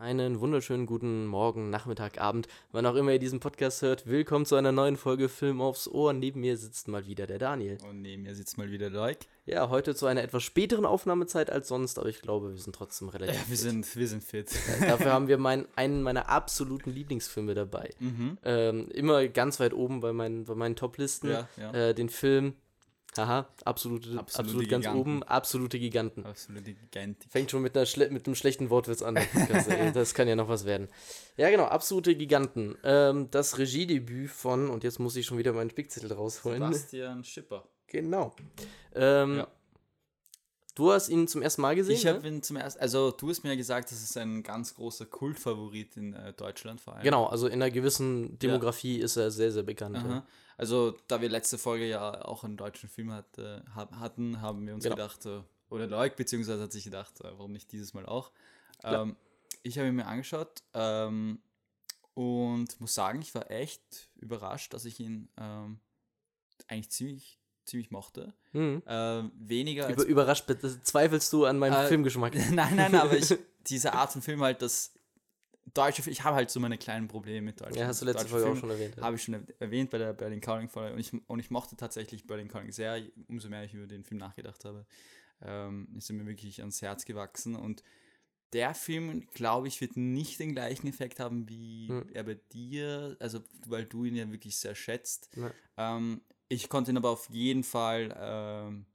Einen wunderschönen guten Morgen, Nachmittag, Abend, wann auch immer ihr diesen Podcast hört. Willkommen zu einer neuen Folge Film aufs Ohr. Neben mir sitzt mal wieder der Daniel. Und neben mir sitzt mal wieder der Like. Ja, heute zu einer etwas späteren Aufnahmezeit als sonst, aber ich glaube, wir sind trotzdem relativ Ja, wir fit. sind, wir sind fit. Ja, dafür haben wir mein, einen meiner absoluten Lieblingsfilme dabei. Mhm. Ähm, immer ganz weit oben bei meinen, bei meinen Top-Listen. Ja, ja. Äh, den Film, haha, absolute, Absolute absolut ganz Giganten. oben, absolute Giganten. Absolute Gigantik. Fängt schon mit, einer schle mit einem schlechten Wortwitz an. ey. Das kann ja noch was werden. Ja, genau, absolute Giganten. Ähm, das Regiedebüt von, und jetzt muss ich schon wieder meinen Spickzettel rausholen. Sebastian Schipper. Genau. Ähm, Ja. Du hast ihn zum ersten Mal gesehen? Ich habe ne? ihn zum ersten, also du hast mir ja gesagt, das ist ein ganz großer Kultfavorit in äh, Deutschland vor allem. Genau, also in einer gewissen Demografie ist er sehr, sehr bekannt. ja. Also, da wir letzte Folge ja auch einen deutschen Film hatte, hab, hatten, haben wir uns Genau. gedacht, äh, oder Leuk beziehungsweise hat sich gedacht, äh, warum nicht dieses Mal auch. Ähm, ich habe ihn mir angeschaut ähm, und muss sagen, ich war echt überrascht, dass ich ihn ähm, eigentlich ziemlich, ziemlich mochte. Mhm. Ähm, weniger Über, überrascht, bitte. zweifelst du an meinem Äh, Filmgeschmack? nein, nein, aber ich, diese Art von Film halt, das deutsche Film, ich habe halt so meine kleinen Probleme mit deutschen Ja, hast du letzte Folge auch Filmen. schon erwähnt. ja. Habe ich schon er- erwähnt bei der Berlin Calling Folge und ich, und ich mochte tatsächlich Berlin Calling sehr, umso mehr ich über den Film nachgedacht habe. Ähm, ist mir wirklich ans Herz gewachsen und der Film, glaube ich, wird nicht den gleichen Effekt haben wie Hm. er bei dir, also weil du ihn ja wirklich sehr schätzt. Ja. Ähm, ich konnte ihn aber auf jeden Fall ähm,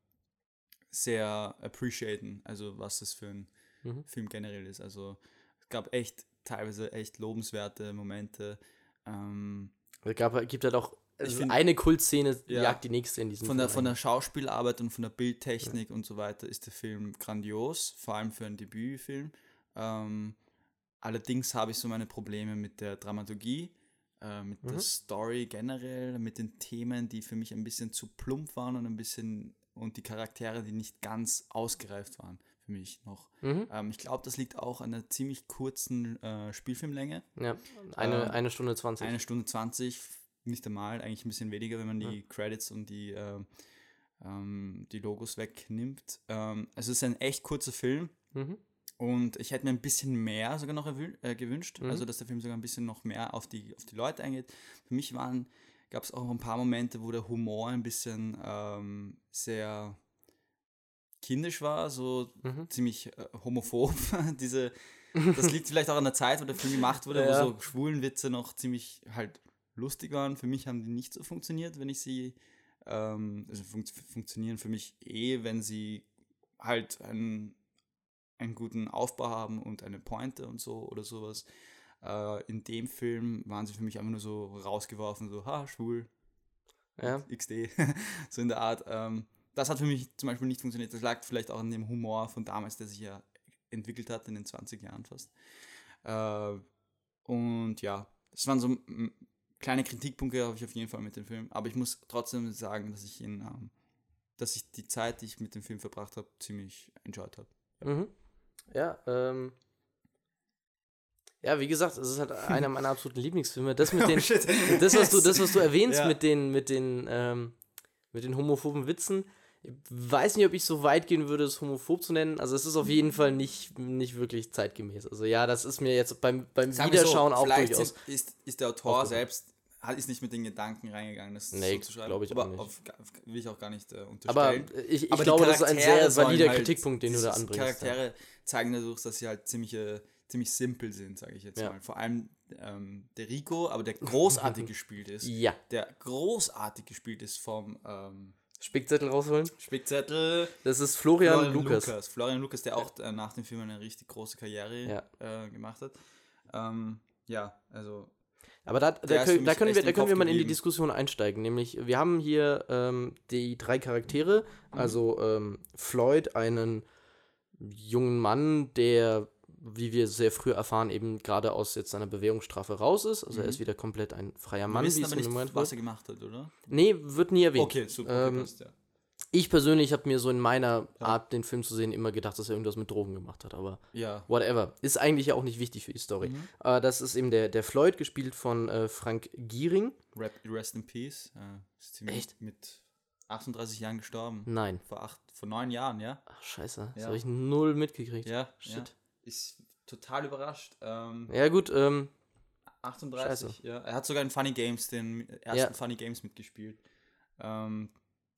sehr appreciaten, also was das für ein Mhm. Film generell ist. Also es gab echt teilweise echt lobenswerte Momente. Ähm, Es gab, gibt halt auch Ich also find- eine Kultszene, Ja. jagt die nächste in diesem von der, Film von der. Schauspielarbeit und von der Bildtechnik und so weiter ist der Film grandios, vor allem für einen Debütfilm. Ähm, allerdings habe ich so meine Probleme mit der Dramaturgie, äh, mit Mhm. der Story generell, mit den Themen, die für mich ein bisschen zu plump waren und ein bisschen und die Charaktere, die nicht ganz ausgereift waren für mich noch. Mhm. Ähm, ich glaube, das liegt auch an der ziemlich kurzen äh, Spielfilmlänge. Ja, eine, Ähm, eine Stunde 20. Eine Stunde 20, nicht einmal, eigentlich ein bisschen weniger, wenn man die Credits und die, ähm, ähm, die Logos wegnimmt. Ähm, es ist ein echt kurzer Film Mhm. und ich hätte mir ein bisschen mehr sogar noch äh, gewünscht, Mhm. also dass der Film sogar ein bisschen noch mehr auf die, auf die Leute eingeht. Für mich waren, gab es auch ein paar Momente, wo der Humor ein bisschen ähm, sehr kindisch war, so Mhm. ziemlich äh, homophob. Diese, das liegt vielleicht auch an der Zeit, wo der Film gemacht wurde, Ja. wo so Schwulenwitze noch ziemlich halt lustig waren. Für mich haben die nicht so funktioniert, wenn ich sie, ähm, also funkt, funktionieren für mich eh, wenn sie halt einen, einen guten Aufbau haben und eine Pointe und so oder sowas. Äh, in dem Film waren sie für mich einfach nur so rausgeworfen, so, ha, schwul, Ja. XD, so in der Art. Ähm, das hat für mich zum Beispiel nicht funktioniert. Das lag vielleicht auch an dem Humor von damals, der sich ja entwickelt hat, in den 20 Jahren fast. Äh, und ja, das waren so kleine Kritikpunkte, habe ich auf jeden Fall mit dem Film. Aber ich muss trotzdem sagen, dass ich ihn, ähm, dass ich die Zeit, die ich mit dem Film verbracht habe, ziemlich enjoyed habe. Mhm. Ja, ähm. Ja, wie gesagt, es ist halt einer meiner absoluten Lieblingsfilme. Das mit den, das, was du, das, was du erwähnst Ja. mit den, mit den, ähm, mit den homophoben Witzen, weiß nicht, ob ich so weit gehen würde, es homophob zu nennen. Also es ist auf jeden Fall nicht, nicht wirklich zeitgemäß. Also ja, das ist mir jetzt beim, beim wir so, Wiederschauen auch vielleicht durchaus. sind- ist, ist der Autor selbst, ist nicht mit den Gedanken reingegangen, das Nee, so zu schreiben. glaub ich auch aber nicht. Auf, will ich auch gar nicht äh, Aber unterstellen. ich, ich Aber glaube, das ist ein sehr valider halt- Kritikpunkt, den du da anbringst. ja. Charaktere zeigen dadurch, dass sie halt ziemlich, äh, ziemlich simpel sind, sage ich jetzt Ja. mal. Vor allem ähm, der Rico, aber der großartig gespielt ist. Ja. Der großartig gespielt ist vom ähm, Spickzettel rausholen. Spickzettel Das ist Florian, Lukas. Florian Lukas, der auch äh, nach dem Film eine richtig große Karriere äh, gemacht hat. Ähm, ja, also Aber da, da, können, da können wir, da können wir mal in die. Diskussion einsteigen. Nämlich, wir haben hier ähm, die drei Charaktere. Mhm. Also ähm, Floyd, einen jungen Mann, der, wie wir sehr früh erfahren, eben gerade aus jetzt seiner Bewährungsstrafe raus ist. Also er ist wieder komplett ein freier wir Mann, wie wissen aber nicht, Moment was er gemacht hat, oder? Nee, wird nie erwähnt. Okay, super. Ähm, ja. Ich persönlich habe mir so in meiner Art, den Film zu sehen, immer gedacht, dass er irgendwas mit Drogen gemacht hat. Aber ja. whatever. Ist eigentlich ja auch nicht wichtig für die Story. Mhm. Äh, das ist eben der, der Floyd, gespielt von äh, Frank Giering. Rap, Rest in Peace. Äh, ist ziemlich Echt? mit 38 Jahren gestorben. Nein. Vor, acht, vor neun Jahren, ja? Ach, scheiße. Das Ja. habe ich null mitgekriegt. Ja. Shit. Ist total überrascht. Ähm, Ja, gut, ähm, 38, ja. Er hat sogar in Funny Games, den ersten Ja. Funny Games mitgespielt. Ähm,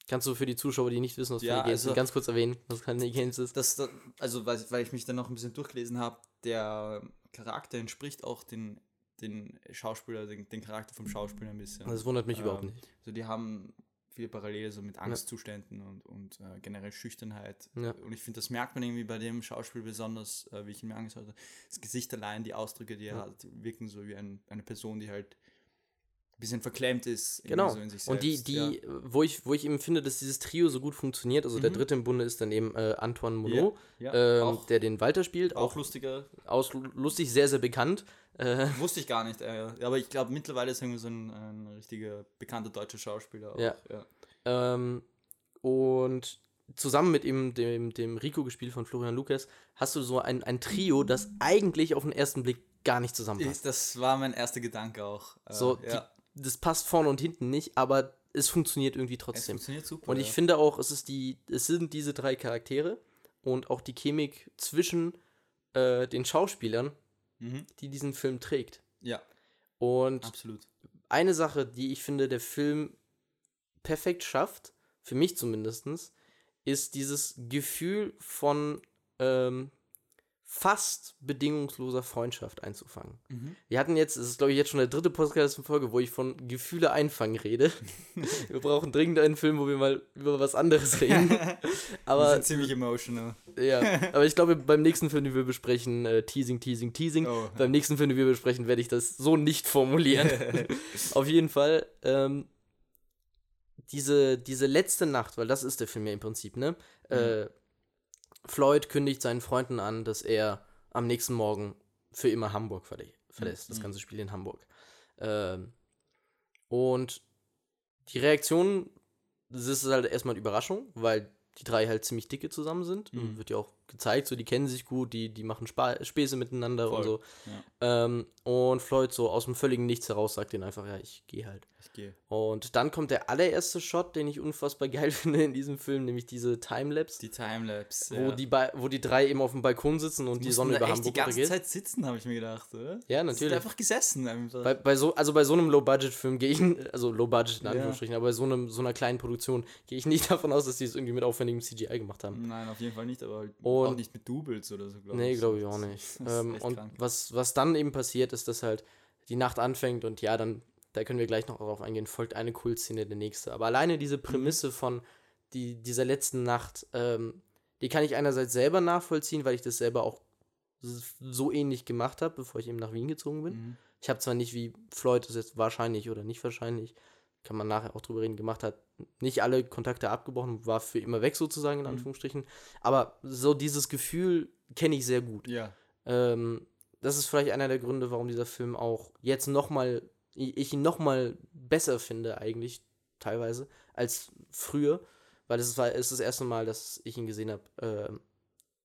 kannst du für die Zuschauer, die nicht wissen, was Ja, Funny Games also- sind, ganz kurz erwähnen, was Funny Games ist? das, das, also weil, weil ich mich dann noch ein bisschen durchgelesen habe, der Charakter entspricht auch den, den Schauspieler, den, den Charakter vom Schauspieler ein bisschen. Das wundert mich überhaupt Ähm, nicht. Also die haben viele Parallele so mit Angstzuständen und, und äh, generell Schüchternheit. Ja. Und ich finde, das merkt man irgendwie bei dem Schauspiel besonders, äh, wie ich ihn mir angeschaut habe. Das Gesicht allein, die Ausdrücke, die er Ja. hat, wirken so wie ein, eine Person, die halt bisschen verklemmt ist. irgendwie Genau. So in sich Und die, die, ja. wo ich, wo ich eben finde, dass dieses Trio so gut funktioniert, also der Mhm. dritte im Bunde ist dann eben äh, Antoine Monod, Ja, ähm, der den Walter spielt, auch auch lustiger. aus lustig sehr, sehr bekannt. Äh, Wusste ich gar nicht. Äh, aber ich glaube, mittlerweile ist er so ein, ein richtiger bekannter deutscher Schauspieler. Auch, Ja. ja. ähm, und zusammen mit ihm, dem, dem Rico gespielt von Florian Lukas, hast du so ein, ein Trio, das eigentlich auf den ersten Blick gar nicht zusammenpasst. Das war mein erster Gedanke auch. Äh, So, ja. Das passt vorne und hinten nicht, aber es funktioniert irgendwie es trotzdem. funktioniert super. Und ich ja. finde auch, es ist die, es sind diese drei Charaktere und auch die Chemik zwischen äh, den Schauspielern, Mhm. die diesen Film trägt. Ja, Und absolut. eine Sache, die ich finde, der Film perfekt schafft, für mich zumindest, ist dieses Gefühl von ähm, fast bedingungsloser Freundschaft einzufangen. Mhm. Wir hatten jetzt, es ist glaube ich jetzt schon der dritte Podcast-Folge, wo ich von Gefühle einfangen rede. wir brauchen dringend einen Film, wo wir mal über was anderes reden. Wir Aber sind ziemlich emotional. ja, aber ich glaube, beim nächsten Film, den wir besprechen, äh, Teasing, Teasing, Teasing, Oh. beim nächsten Film, den wir besprechen, werde ich das so nicht formulieren. Auf jeden Fall, ähm, diese, diese letzte Nacht, weil das ist der Film ja im Prinzip, ne? Äh, Floyd kündigt seinen Freunden an, dass er am nächsten Morgen für immer Hamburg verlä verlässt, das Mhm. ganze Spiel in Hamburg. Ähm, und die Reaktion, das ist halt erstmal eine Überraschung, weil die drei halt ziemlich dicke zusammen sind. Mhm. Wird ja auch gezeigt, so die kennen sich gut, die, die machen Spa Späße miteinander Voll, und so. ja. Ähm, und Floyd so aus dem völligen Nichts heraus sagt denen einfach, ja, ich gehe halt. Ich gehe. Und dann kommt der allererste Shot, den ich unfassbar geil finde in diesem Film, nämlich diese Timelapse, Die Timelapse. wo, die Ba- wo die drei eben auf dem Balkon sitzen und die Sonne über Hamburg die ganze. Zeit sitzen, habe ich mir gedacht, oder? Ja, Die natürlich. sind einfach gesessen. Einfach. Bei, bei so, also bei so einem Low-Budget-Film gehe ich, also Low-Budget in Ja. Anführungsstrichen, aber bei so, einem, so einer kleinen Produktion gehe ich nicht davon aus, dass die es irgendwie mit aufwendigem CGI gemacht haben. Nein, auf jeden Fall nicht, aber halt Und- auch nicht mit Doubles oder so, glaube Nee, ich. glaube ich auch nicht. Ähm, und krank. was, was dann eben passiert, ist, dass halt die Nacht anfängt und ja, dann, da können wir gleich noch darauf eingehen, folgt eine Kultszene der nächste. Aber alleine diese Prämisse von die, dieser letzten Nacht, ähm, die kann ich einerseits selber nachvollziehen, weil ich das selber auch so ähnlich gemacht habe, bevor ich eben nach Wien gezogen bin. Mhm. Ich habe zwar nicht, wie Floyd das jetzt wahrscheinlich oder nicht wahrscheinlich, kann man nachher auch drüber reden, gemacht hat, nicht alle Kontakte abgebrochen, war für immer weg sozusagen, in Mhm. Anführungsstrichen. Aber so dieses Gefühl kenne ich sehr gut. Ja, Ähm, das ist vielleicht einer der Gründe, warum dieser Film auch jetzt nochmal, ich ihn nochmal besser finde, eigentlich teilweise, als früher, weil es war es ist das erste Mal, dass ich ihn gesehen habe, ähm,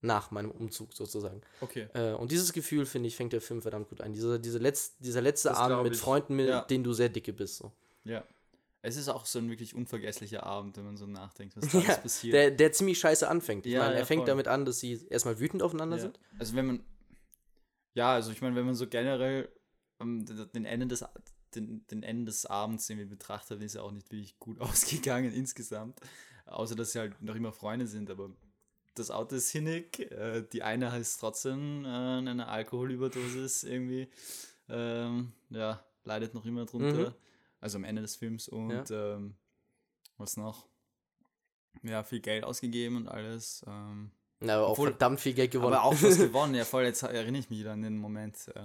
nach meinem Umzug sozusagen. okay. Äh, und dieses Gefühl, finde ich, fängt der Film verdammt gut ein. Dieser, diese letz, dieser letzte Das Abend mit. Freunden, mit Ja. denen du sehr dicke bist. So. Ja. Es ist auch so ein wirklich unvergesslicher Abend, wenn man so nachdenkt, was da alles Ja, passiert. der, der ziemlich scheiße anfängt. Ich Ja, meine, er ja, fängt voll. damit an, dass sie erstmal wütend aufeinander sind. Also wenn man, ja, also ich meine, wenn man so generell ähm, den, Ende des, den, den Ende des Abends irgendwie betrachtet, ist ja auch nicht wirklich gut ausgegangen insgesamt. Außer, dass sie halt noch immer Freunde sind, aber das Auto ist hinnig, äh, die eine ist trotzdem äh, an einer Alkoholüberdosis irgendwie, ähm, ja, leidet noch immer drunter. Mhm. Also am Ende des Films und ähm, was noch? Ja, viel Geld ausgegeben und alles. Ähm, Ja, aber auch Obwohl- verdammt viel Geld gewonnen. aber auch was gewonnen, ja voll, jetzt erinnere ich mich wieder an den Moment. Äh,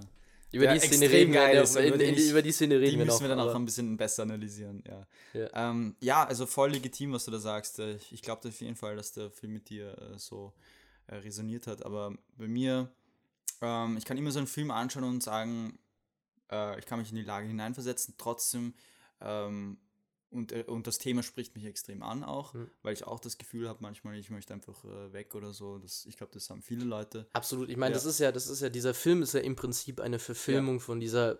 über, Ja, die Szene reden wir, geil in über die- über die Szene reden die wir müssen noch. wir dann auch ein bisschen besser analysieren, ja. Ja. Ähm, ja, also voll legitim, was du da sagst. Äh, Ich, ich glaube auf jeden Fall, dass der Film mit dir äh, so äh, resoniert hat. Aber bei mir, ähm, ich kann immer so einen Film anschauen und sagen, äh, ich kann mich in die Lage hineinversetzen, trotzdem ähm, und, äh, und das Thema spricht mich extrem an auch, Mhm. weil ich auch das Gefühl habe, manchmal, ich möchte einfach äh, weg oder so. Das, ich glaube, das haben viele Leute. Absolut. Ich meine, Ja. das ist ja, das ist ja, dieser Film ist ja im Prinzip eine Verfilmung von dieser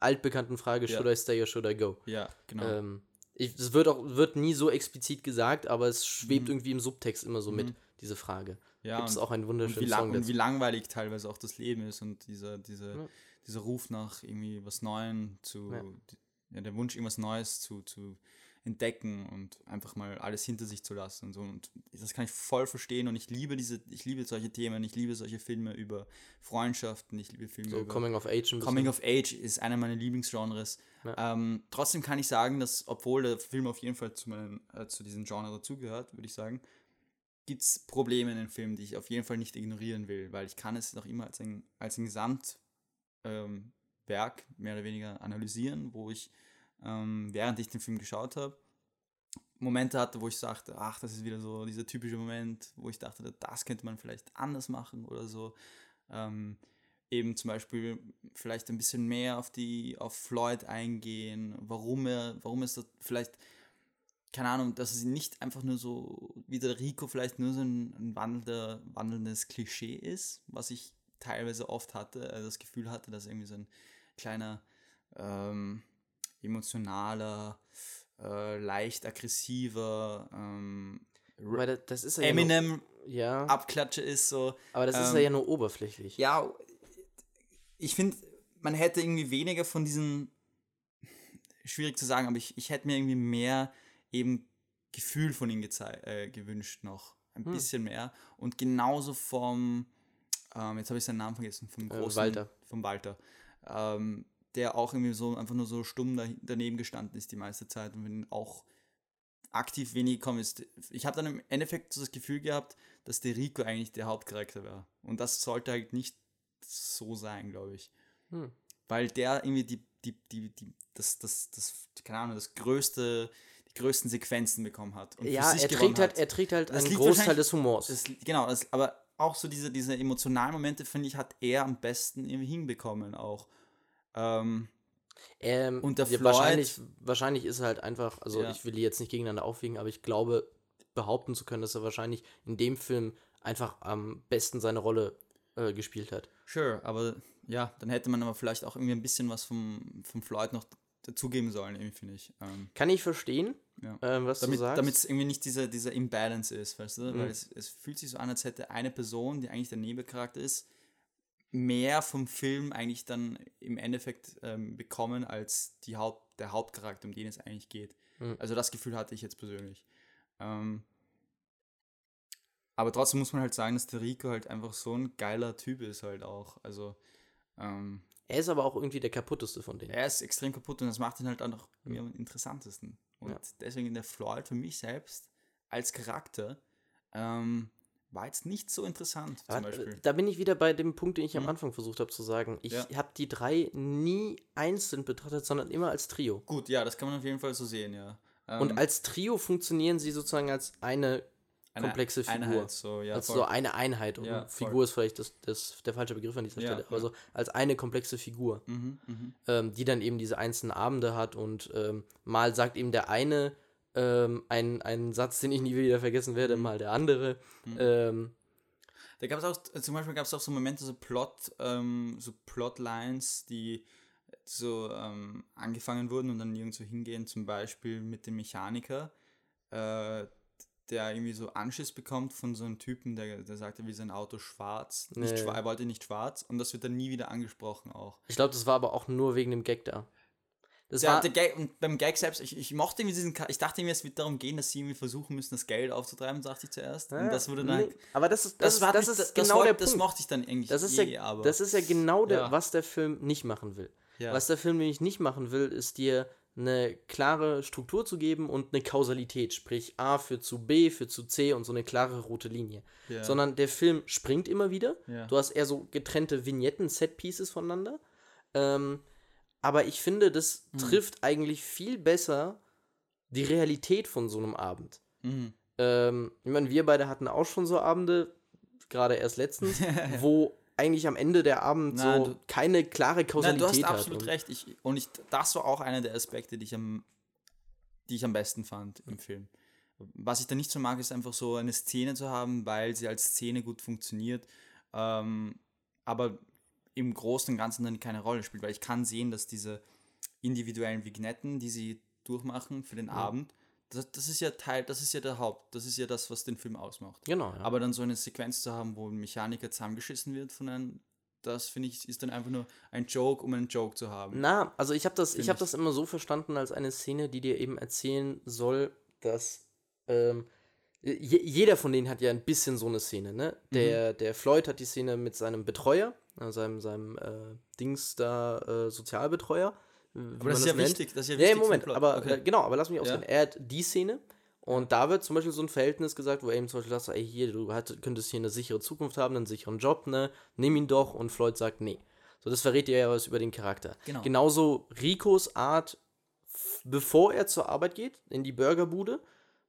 altbekannten Frage, Ja. should I stay or should I go? Ja, genau. Ähm, es wird auch, wird nie so explizit gesagt, aber es schwebt Mhm. irgendwie im Subtext immer so mit, Mhm. diese Frage. Ja, gibt es und- auch einen und wunderschönen wie, lang, Song und wie langweilig teilweise auch das Leben ist und dieser, dieser, Ja. Dieser Ruf nach irgendwie was Neuem zu, Ja. ja. der Wunsch, irgendwas Neues zu, zu entdecken und einfach mal alles hinter sich zu lassen und so. Und das kann ich voll verstehen und ich liebe diese, ich liebe solche Themen, ich liebe solche Filme über Freundschaften, ich liebe Filme So über Coming of Age. Coming of Age ist einer meiner Lieblingsgenres. Ja. Ähm, trotzdem kann ich sagen, dass, obwohl der Film auf jeden Fall zu, meinen, äh, zu diesem Genre dazugehört, würde ich sagen, gibt es Probleme in den Film, die ich auf jeden Fall nicht ignorieren will, weil ich kann es noch immer als ein, als ein Gesamtwerk ähm, Werk mehr oder weniger analysieren, wo ich, ähm, während ich den Film geschaut habe, Momente hatte, wo ich sagte, ach, das ist wieder so dieser typische Moment, wo ich dachte, das könnte man vielleicht anders machen oder so. Ähm, eben zum Beispiel vielleicht ein bisschen mehr auf die, auf Floyd eingehen, warum er, warum das vielleicht, keine Ahnung, dass es nicht einfach nur so, wie der Rico vielleicht nur so ein, ein wandelndes Klischee ist, was ich teilweise oft hatte, äh, das Gefühl hatte, dass irgendwie so ein kleiner, ähm, emotionaler, äh, leicht aggressiver ähm, ja Eminem Ja, Abklatsche ist so. aber das ist ähm, ja nur oberflächlich. Ja, ich finde, man hätte irgendwie weniger von diesen, schwierig zu sagen, aber ich, ich hätte mir irgendwie mehr eben Gefühl von ihm äh, gewünscht noch. Ein Hm. bisschen mehr. Und genauso vom, ähm, jetzt habe ich seinen Namen vergessen, vom Äh, großen, Walter. vom Walter, ähm, der auch irgendwie so einfach nur so stumm da, daneben gestanden ist die meiste Zeit und wenn auch aktiv wenig gekommen ist. Ich habe dann im Endeffekt so das Gefühl gehabt, dass der Rico eigentlich der Hauptcharakter war. Und das sollte halt nicht so sein, glaube ich. Hm. Weil der irgendwie die, die, die, die, das, das, das, keine Ahnung, das größte, die größten Sequenzen bekommen hat. Ja, sich er trägt, halt, er trägt halt einen Großteil des Humors. Das, genau, das, aber auch so diese, diese emotionalen Momente, finde ich, hat er am besten irgendwie hinbekommen auch. Ähm, Ähm, Und der ja, Floyd- wahrscheinlich, wahrscheinlich ist er halt einfach, also Ja. ich will die jetzt nicht gegeneinander aufwiegen, aber ich glaube, behaupten zu können, dass er wahrscheinlich in dem Film einfach am besten seine Rolle äh, gespielt hat. sure, aber ja, dann hätte man aber vielleicht auch irgendwie ein bisschen was vom, vom Floyd noch dazugeben sollen, irgendwie, finde ich. Ähm, Kann ich verstehen, Ja. ähm, was damit du sagst. damit es irgendwie nicht dieser, dieser Imbalance ist, weißt du? Mhm. Weil es, es fühlt sich so an, als hätte eine Person, die eigentlich der Nebencharakter ist, mehr vom Film eigentlich dann im Endeffekt ähm, bekommen als die Haupt, der Hauptcharakter, um den es eigentlich geht. Mhm. Also das Gefühl hatte ich jetzt persönlich. Ähm, aber trotzdem muss man halt sagen, dass der Rico halt einfach so ein geiler Typ ist halt auch. Also ähm, er ist aber auch irgendwie der kaputteste von denen. er ist extrem kaputt und das macht ihn halt auch noch irgendwie am interessantesten. Und Ja. deswegen der Floyd für mich selbst als Charakter ähm, war jetzt nicht so interessant Beispiel. äh, da bin ich wieder bei dem Punkt, den ich am Mhm. Anfang versucht habe zu sagen. Ich Ja. habe die drei nie einzeln betrachtet, sondern immer als Trio. Gut, ja, das kann man auf jeden Fall so sehen, ja. Ähm, Und als Trio funktionieren sie sozusagen als eine eine komplexe Figur. Einheit, so, ja, als voll. so eine Einheit. Und Ja, voll. Figur ist vielleicht das, das, der falsche Begriff an dieser Stelle. ja. Also als eine komplexe Figur, Mhm, mhm. ähm, die dann eben diese einzelnen Abende hat und ähm, mal sagt eben der eine ähm, einen, einen Satz, den ich nie wieder vergessen werde, Mhm. mal der andere. Ähm, Da gab es auch, zum Beispiel gab es auch so Momente, so Plot, ähm, so Plotlines, die so ähm, angefangen wurden und dann nirgendwo hingehen, zum Beispiel mit dem Mechaniker, äh, der irgendwie so Anschiss bekommt von so einem Typen, der, der sagte, wie sein Auto schwarz. Nicht Nee. schwa er wollte nicht schwarz und das wird dann nie wieder angesprochen auch. ich glaube, das war aber auch nur wegen dem Gag da. Das Der, war, der Gag, und beim Gag selbst, ich, ich mochte irgendwie diesen, ich dachte mir, es wird darum gehen, dass sie irgendwie versuchen müssen, das Geld aufzutreiben, dachte ich zuerst. und das wurde dann nee, aber das ist, das, war ist, das nicht- ist genau wollte- der Das Punkt. mochte ich dann eigentlich Das ist, eh, ja, aber. das ist ja genau der, Ja. was der Film nicht machen will. ja. Was der Film nämlich nicht machen will, ist dir eine klare Struktur zu geben und eine Kausalität, sprich A führt zu B, führt zu C und so eine klare rote Linie. Ja. Sondern der Film springt immer wieder. Ja. Du hast eher so getrennte Vignetten, Set-Pieces voneinander. Ähm, aber ich finde, das Hm. trifft eigentlich viel besser die Realität von so einem Abend. Mhm. Ähm, ich meine, wir beide hatten auch schon so Abende, gerade erst letztens, wo eigentlich am Ende der Abend Nein, so du- keine klare Nein, Kausalität du hast hat. absolut und- recht. Ich, und ich, das war auch einer der Aspekte, die ich am, die ich am besten fand im Film. Was ich da nicht so mag, ist einfach so eine Szene zu haben, weil sie als Szene gut funktioniert, ähm, aber im Großen und Ganzen dann keine Rolle spielt, weil ich kann sehen, dass diese individuellen Vignetten, die sie durchmachen für den Abend, das, das ist ja Teil, das ist ja der Haupt, das ist ja das, was den Film ausmacht. Genau, ja. Aber dann so eine Sequenz zu haben, wo ein Mechaniker zusammengeschissen wird von einem, das finde ich, ist dann einfach nur ein Joke, um einen Joke zu haben. Na, also ich habe das, ich habe das immer so verstanden als eine Szene, die dir eben erzählen soll, dass ähm, je, jeder von denen hat ja ein bisschen so eine Szene, ne? Mhm. Der, der Floyd hat die Szene mit seinem Betreuer, äh, seinem, seinem äh, Dings da, äh, Sozialbetreuer. Wie Aber das ist ja wichtig, das ist ja Ja, wichtig ja, den Moment, aber Okay. äh, genau, aber lass mich Ja. ausreden. Er hat die Szene und da wird zum Beispiel so ein Verhältnis gesagt, wo er ihm zum Beispiel sagt, ey, hier, du hat, könntest hier eine sichere Zukunft haben, einen sicheren Job, ne, nimm ihn doch und Floyd sagt, nee. So, das verrät dir ja was über den Charakter. Genau. Genauso Ricos Art, bevor er zur Arbeit geht, in die Burgerbude,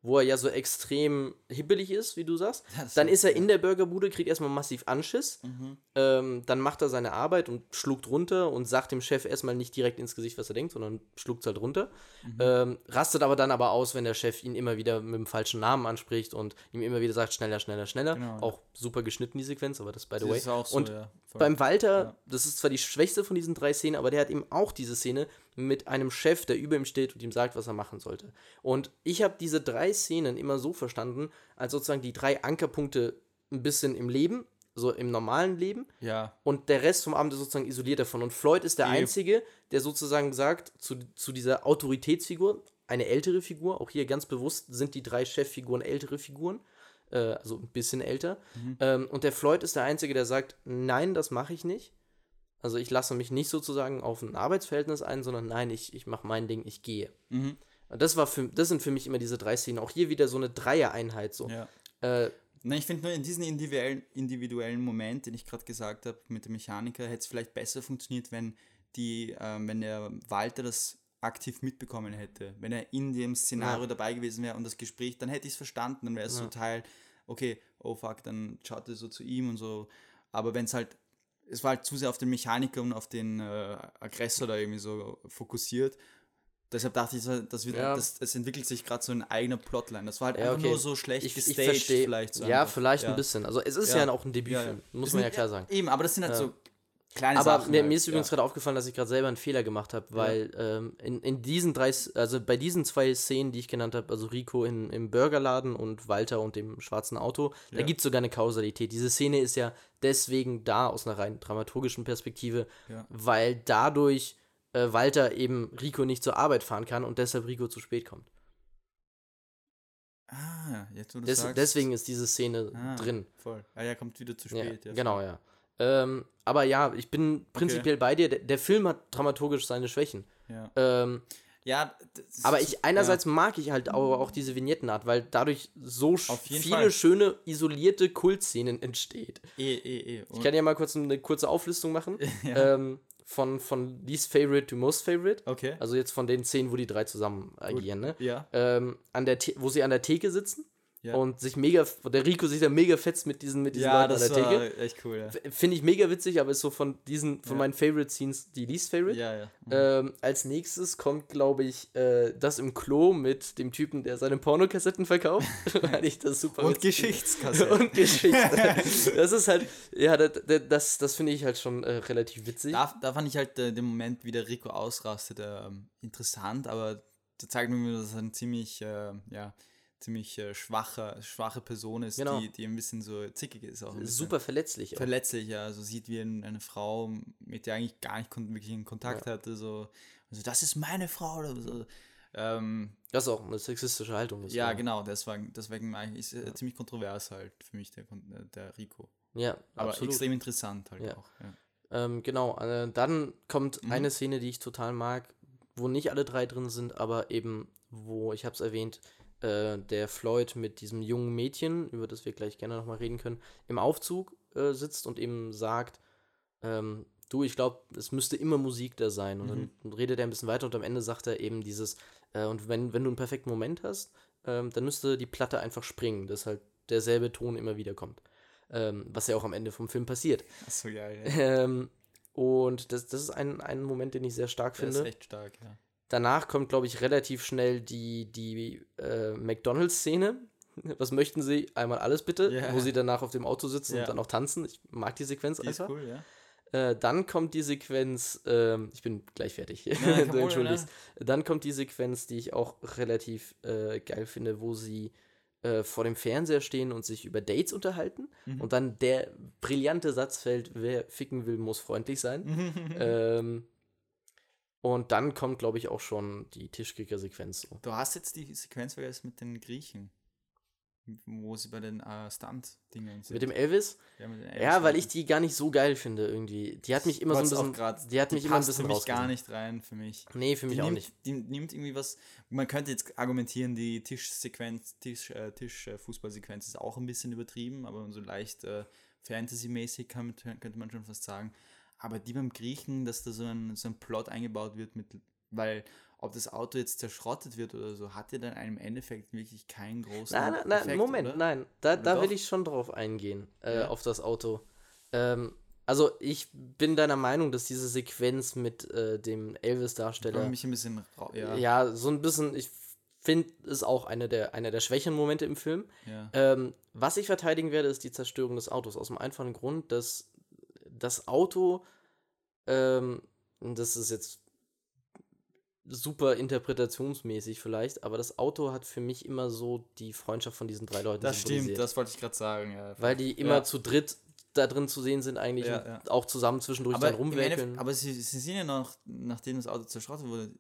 wo er ja so extrem hibbelig ist, wie du sagst, Ja, das dann ist er ja. in der Burgerbude, kriegt erstmal massiv Anschiss, Mhm. ähm, dann macht er seine Arbeit und schluckt runter und sagt dem Chef erstmal nicht direkt ins Gesicht, was er denkt, sondern schluckt es halt runter. Mhm. Ähm, rastet aber dann aber aus, wenn der Chef ihn immer wieder mit dem falschen Namen anspricht und ihm immer wieder sagt, schneller, schneller, schneller. Genau, ja. Auch super geschnitten, die Sequenz, aber das by the Das way. ist auch so, und ja. beim Walter, Ja. das ist zwar die schwächste von diesen drei Szenen, aber der hat eben auch diese Szene mit einem Chef, der über ihm steht und ihm sagt, was er machen sollte. Und ich habe diese drei Szenen immer so verstanden, als sozusagen die drei Ankerpunkte ein bisschen im Leben, so im normalen Leben, ja, und der Rest vom Abend ist sozusagen isoliert davon. Und Floyd ist der Die- Einzige, der sozusagen sagt, zu, zu dieser Autoritätsfigur, eine ältere Figur, auch hier ganz bewusst sind die drei Cheffiguren ältere Figuren, äh, also ein bisschen älter. Mhm. Ähm, und der Floyd ist der Einzige, der sagt, nein, das mache ich nicht. Also ich lasse mich nicht sozusagen auf ein Arbeitsverhältnis ein, sondern nein, ich, ich mache mein Ding, ich gehe. Mhm. Und das, war für, das sind für mich immer diese drei Szenen. Auch hier wieder so eine Dreier-Einheit. So. ja. Äh, Nein, ich finde nur in diesem individuellen, individuellen Moment, den ich gerade gesagt habe, mit dem Mechaniker, hätte es vielleicht besser funktioniert, wenn die, ähm, wenn der Walter das aktiv mitbekommen hätte. Wenn er in dem Szenario Ja. dabei gewesen wäre und das Gespräch, dann hätte ich es verstanden, dann wäre es so Ja. Teil, okay, oh fuck, dann schaut er so zu ihm und so. Aber wenn es halt, es war halt zu sehr auf den Mechaniker und auf den äh, Aggressor da irgendwie so fokussiert. Deshalb dachte ich, das, wird, Ja. das, es entwickelt sich gerade so ein eigener Plotline. Das war halt Ja, einfach okay. nur so schlecht ich, ich gestaged verstehe. vielleicht. So ja, einfach. vielleicht Ja. ein bisschen. Also es ist ja, auch ein Debütfilm, muss Das man ja klar sagen. Eben, aber das sind halt so kleine Aber Sachen. mir, halt. mir ist übrigens ja. gerade aufgefallen, dass ich gerade selber einen Fehler gemacht habe, weil ähm, in, in diesen drei, also bei diesen zwei Szenen, die ich genannt habe, also Rico in, im Burgerladen und Walter und dem schwarzen Auto, da Ja. gibt es sogar eine Kausalität. Diese Szene ist ja deswegen da aus einer rein dramaturgischen Perspektive, Ja. weil dadurch äh, Walter eben Rico nicht zur Arbeit fahren kann und deshalb Rico zu spät kommt. Ah, jetzt wo du Des, sagst. deswegen ist diese Szene ah, drin. Voll. Ah, ja, kommt wieder zu Ja, spät. Ja, genau, ja. Ähm, aber ja, ich bin prinzipiell bei dir. Der, der Film hat dramaturgisch seine Schwächen. Ja, Ähm, ja das aber ich einerseits mag ich halt auch, auch diese Vignettenart, weil dadurch so viele Fall. schöne isolierte Kultszenen entsteht. Ja, eh, eh, eh. Ich kann ja mal kurz eine kurze Auflistung machen ja. ähm, von von least favorite to most favorite. okay. Also jetzt von den Szenen, wo die drei zusammen agieren, ne? Ja, Ähm, an der The wo sie an der Theke sitzen Ja. und sich mega, der Rico sich da mega fetzt mit diesen mit diesen ja Leuten das an der Theke. war echt cool. Ja, Finde ich mega witzig, aber ist so von diesen, von Ja. meinen Favorite Scenes die least favorite. ja. ja. Ähm, als nächstes kommt, glaube ich, äh, das im Klo mit dem Typen, der seine Pornokassetten verkauft. Weil ich das super Und witzig- Geschichtskasse. Und Geschichte. das ist halt, ja, das, das, das, finde ich halt schon äh, relativ witzig. da, da fand ich halt äh, den Moment, wie der Rico ausrastet, ähm, interessant, aber da zeigt mir, dass er ein ziemlich, äh, ja, ziemlich äh, schwacher, schwache Person ist, Genau. die, die ein bisschen so zickig ist. Auch. Super verletzlich. auch. verletzlich, ja. Also sieht wie ein, eine Frau, mit der eigentlich gar nicht wirklich einen Kontakt hatte, so, also das ist meine Frau oder so. Ähm, Das ist auch eine sexistische Haltung. ist ja, klar. genau, deswegen, deswegen eigentlich ist er ziemlich kontrovers halt für mich der, äh, der Rico. Ja, Aber absolut. extrem interessant halt Ja. auch. Ja. Ähm, genau, äh, dann kommt Mhm. eine Szene, die ich total mag, wo nicht alle drei drin sind, aber eben, wo, ich habe es erwähnt, äh, der Floyd mit diesem jungen Mädchen, über das wir gleich gerne nochmal reden können, im Aufzug äh, sitzt und eben sagt, ähm, du, ich glaube, es müsste immer Musik da sein. Und Mhm. dann redet er ein bisschen weiter und am Ende sagt er eben dieses, äh, und wenn, wenn du einen perfekten Moment hast, ähm, dann müsste die Platte einfach springen, dass halt derselbe Ton immer wieder kommt. Ähm, was ja auch am Ende vom Film passiert. Achso, ja, ja. Ähm, und das, das ist ein, ein Moment, den ich sehr stark Der ist finde. echt stark, ja. Danach kommt, glaube ich, relativ schnell die, die äh, McDonalds-Szene. Was möchten Sie? Einmal alles bitte, Ja. wo sie danach auf dem Auto sitzen Ja. und dann auch tanzen. Ich mag die Sequenz Die ist einfach. cool, ja. Äh, dann kommt die Sequenz, ähm, ich bin gleich fertig, Problem, entschuldigst. Dann kommt die Sequenz, die ich auch relativ äh, geil finde, wo sie äh, vor dem Fernseher stehen und sich über Dates unterhalten. Mhm. Und dann der brillante Satz fällt, wer ficken will, muss freundlich sein. ähm, und dann kommt, glaube ich, auch schon die Tischkicker-Sequenz so. Du hast jetzt die Sequenz vergessen mit den Griechen. Wo sie bei den äh, Stunt-Dingen sind. Mit dem Elvis? ja, mit den Ja, weil Elvis- ich die gar nicht so geil finde irgendwie. Die hat mich immer so ein bisschen. grad- die hat mich immer ein bisschen für mich gar nicht rein für mich. Nee, für mich die auch nimmt, nicht. Die nimmt irgendwie was. Man könnte jetzt argumentieren, die Tischsequenz, Tisch, äh, Tisch äh, Fußballsequenz ist auch ein bisschen übertrieben, aber so leicht äh, Fantasy-mäßig könnte man schon fast sagen. Aber die beim Griechen, dass da so ein, so ein Plot eingebaut wird mit, weil ob das Auto jetzt zerschrottet wird oder so, hat ja dann im Endeffekt wirklich keinen großen Nein, nein, nein, Effekt, Moment, oder? nein. Da, Oder da will ich schon drauf eingehen, äh, Ja. auf das Auto. Ähm, also, ich bin deiner Meinung, dass diese Sequenz mit äh, dem Elvis-Darsteller. mich ein bisschen, ja, Ja. so ein bisschen, ich finde, ist auch eine der, einer der schwächeren Momente im Film. ja. Ähm, was ich verteidigen werde, ist die Zerstörung des Autos. Aus dem einfachen Grund, dass das Auto, ähm, das ist jetzt super interpretationsmäßig vielleicht, aber das Auto hat für mich immer so die Freundschaft von diesen drei Leuten Das stimmt, das wollte ich gerade sagen, ja. Weil die immer Ja. zu dritt da drin zu sehen sind eigentlich Ja, ja. auch zusammen zwischendurch aber dann. Endeffekt- aber sie, sie sind ja noch, nachdem das Auto zerschrottet wurde,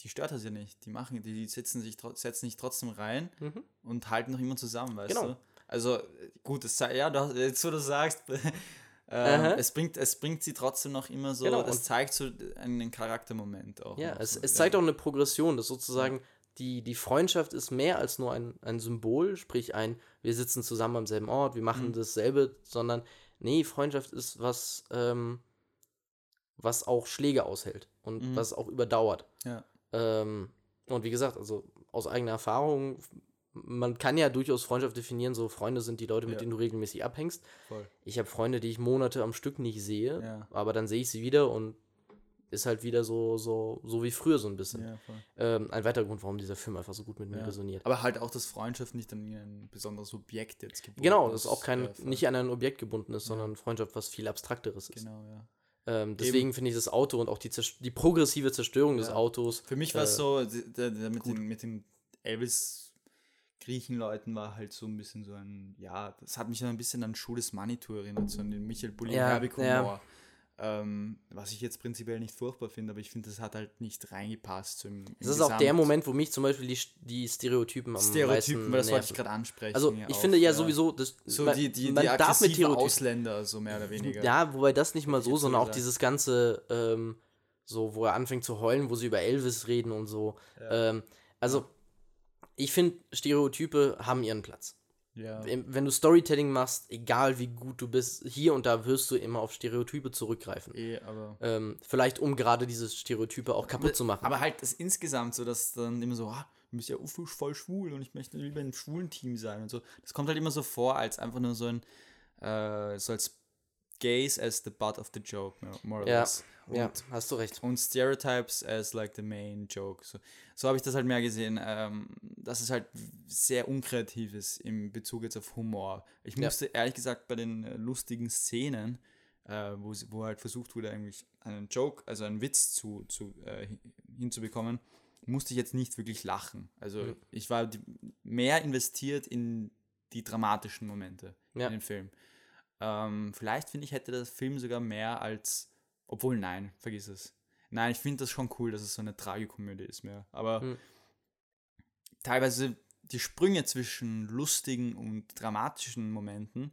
die stört das ja nicht. Die machen, die setzen sich setzen sich trotzdem rein Mhm. und halten noch immer zusammen, weißt Genau. du? Also, gut, das, ja, du hast- jetzt wo du sagst. ähm, es, bringt, es bringt sie trotzdem noch immer so, Genau, es zeigt so einen Charaktermoment auch. Ja, es, so, es ja. zeigt auch eine Progression, dass sozusagen die, die Freundschaft ist mehr als nur ein, ein Symbol, sprich ein, wir sitzen zusammen am selben Ort, wir machen Mhm. dasselbe, sondern nee, Freundschaft ist was, ähm, was auch Schläge aushält und Mhm. was auch überdauert. Ja. Ähm, und wie gesagt, also aus eigener Erfahrung, man kann ja durchaus Freundschaft definieren, so Freunde sind die Leute, mit Ja. denen du regelmäßig abhängst. Voll. Ich habe Freunde, die ich Monate am Stück nicht sehe, Ja. aber dann sehe ich sie wieder und ist halt wieder so, so, so wie früher so ein bisschen. Ja. Ähm, ein weiterer Grund, warum dieser Film einfach so gut mit mir resoniert. Aber halt auch, dass Freundschaft nicht an ein besonderes Objekt jetzt gebunden Genau, dass auch kein, nicht an ein Objekt gebunden ist, sondern Freundschaft was viel abstrakteres ist. Genau, ja. Ähm, deswegen finde ich das Auto und auch die, die progressive Zerstörung des. Autos. Für mich war es Äh, so, mit, den, mit den Elvis-Griechenleuten war halt so ein bisschen so ein, ja, das hat mich dann ein bisschen an Schuh des Manitou erinnert, so an den Michael bulli Ja, herbig ja. humor Ähm, was ich jetzt prinzipiell nicht furchtbar finde, aber ich finde, das hat halt nicht reingepasst. Im Das ist auch der Gesamt- Moment, wo mich zum Beispiel die, die Stereotypen am Stereotypen, meisten weil das wollte ich gerade ansprechen. Also ja, ich auch, finde ja, sowieso, das, So man, die, die, man die darf mit Stereotypen Ausländer, so mehr oder weniger. Ja, wobei das nicht mal so, jetzt so sondern auch dieses ganze, ähm, so, wo er anfängt zu heulen, wo sie über Elvis reden und so. Ja. Ähm, also, ich finde, Stereotype haben ihren Platz. ja. Wenn du Storytelling machst, egal wie gut du bist, hier und da wirst du immer auf Stereotype zurückgreifen. Aber Ähm, vielleicht um gerade diese Stereotype auch kaputt zu machen. Aber halt das insgesamt so, dass dann immer so, ah, du bist ja voll schwul und ich möchte lieber im schwulen Team sein und so. Das kommt halt immer so vor, als einfach nur so ein, äh, so als Gays as the butt of the joke, more- more or Ja, less. Und, ja, hast du recht. und Stereotypes as like the main joke. So, so habe ich das halt mehr gesehen. Ähm, dass es halt sehr unkreativ ist im Bezug jetzt auf Humor. Ich Ja. musste ehrlich gesagt bei den äh, lustigen Szenen, äh, wo, wo halt versucht wurde, eigentlich einen Joke, also einen Witz zu, zu, äh, hin- hinzubekommen, musste ich jetzt nicht wirklich lachen. Also Mhm. ich war die, mehr investiert in die dramatischen Momente Ja. in dem Film. Ähm, vielleicht finde ich, hätte der Film sogar mehr als, obwohl nein, vergiss es. Nein, ich finde das schon cool, dass es so eine Tragikomödie ist mehr. Aber Mhm. teilweise die Sprünge zwischen lustigen und dramatischen Momenten,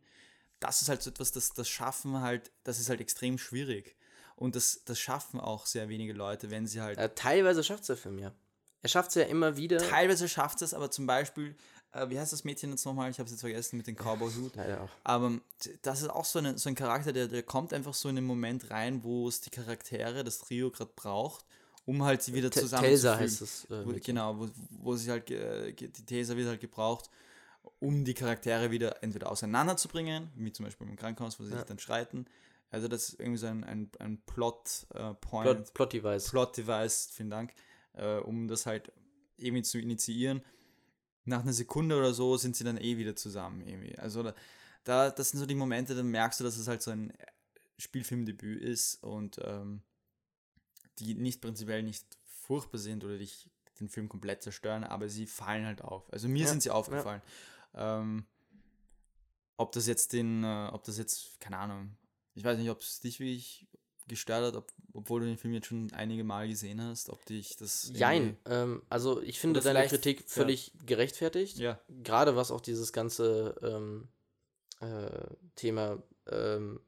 das ist halt so etwas, das, das schaffen halt, das ist halt extrem schwierig. Und das, das schaffen auch sehr wenige Leute, wenn sie halt Äh, teilweise schafft es der Film ja. Er schafft es ja immer wieder. Teilweise schafft es, aber zum Beispiel, äh, wie heißt das Mädchen jetzt nochmal? Ich habe es jetzt vergessen mit dem Cowboy-Hut. Auch. Aber t- das ist auch so, eine, so ein Charakter, der, der kommt einfach so in den Moment rein, wo es die Charaktere, das Trio gerade braucht, um halt sie wieder Te- zusammen Telsa zu heißt es. Äh, Wo, genau, wo, wo sich halt, ge- die Taser wird halt gebraucht, um die Charaktere wieder entweder auseinanderzubringen, wie zum Beispiel im Krankenhaus, wo sie Ja. sich dann streiten. Also das ist irgendwie so ein, ein, ein Plot-Point, Plot, Plot-Device. Plot-Device, vielen Dank, äh, um das halt irgendwie zu initiieren. Nach einer Sekunde oder so sind sie dann eh wieder zusammen irgendwie. Also da, da das sind so die Momente, dann merkst du, dass es halt so ein Spielfilmdebüt ist und ähm, die nicht prinzipiell nicht furchtbar sind oder dich den Film komplett zerstören, aber sie fallen halt auf. Also mir Ja, sind sie aufgefallen. Ähm, ob das jetzt den, äh, ob das jetzt, keine Ahnung, ich weiß nicht, ob es dich wirklich gestört hat, ob, obwohl du den Film jetzt schon einige Mal gesehen hast, ob dich das. Jein. Ähm, also ich finde deine Kritik völlig gerechtfertigt. Ja. Gerade was auch dieses ganze ähm, äh, Thema ähm,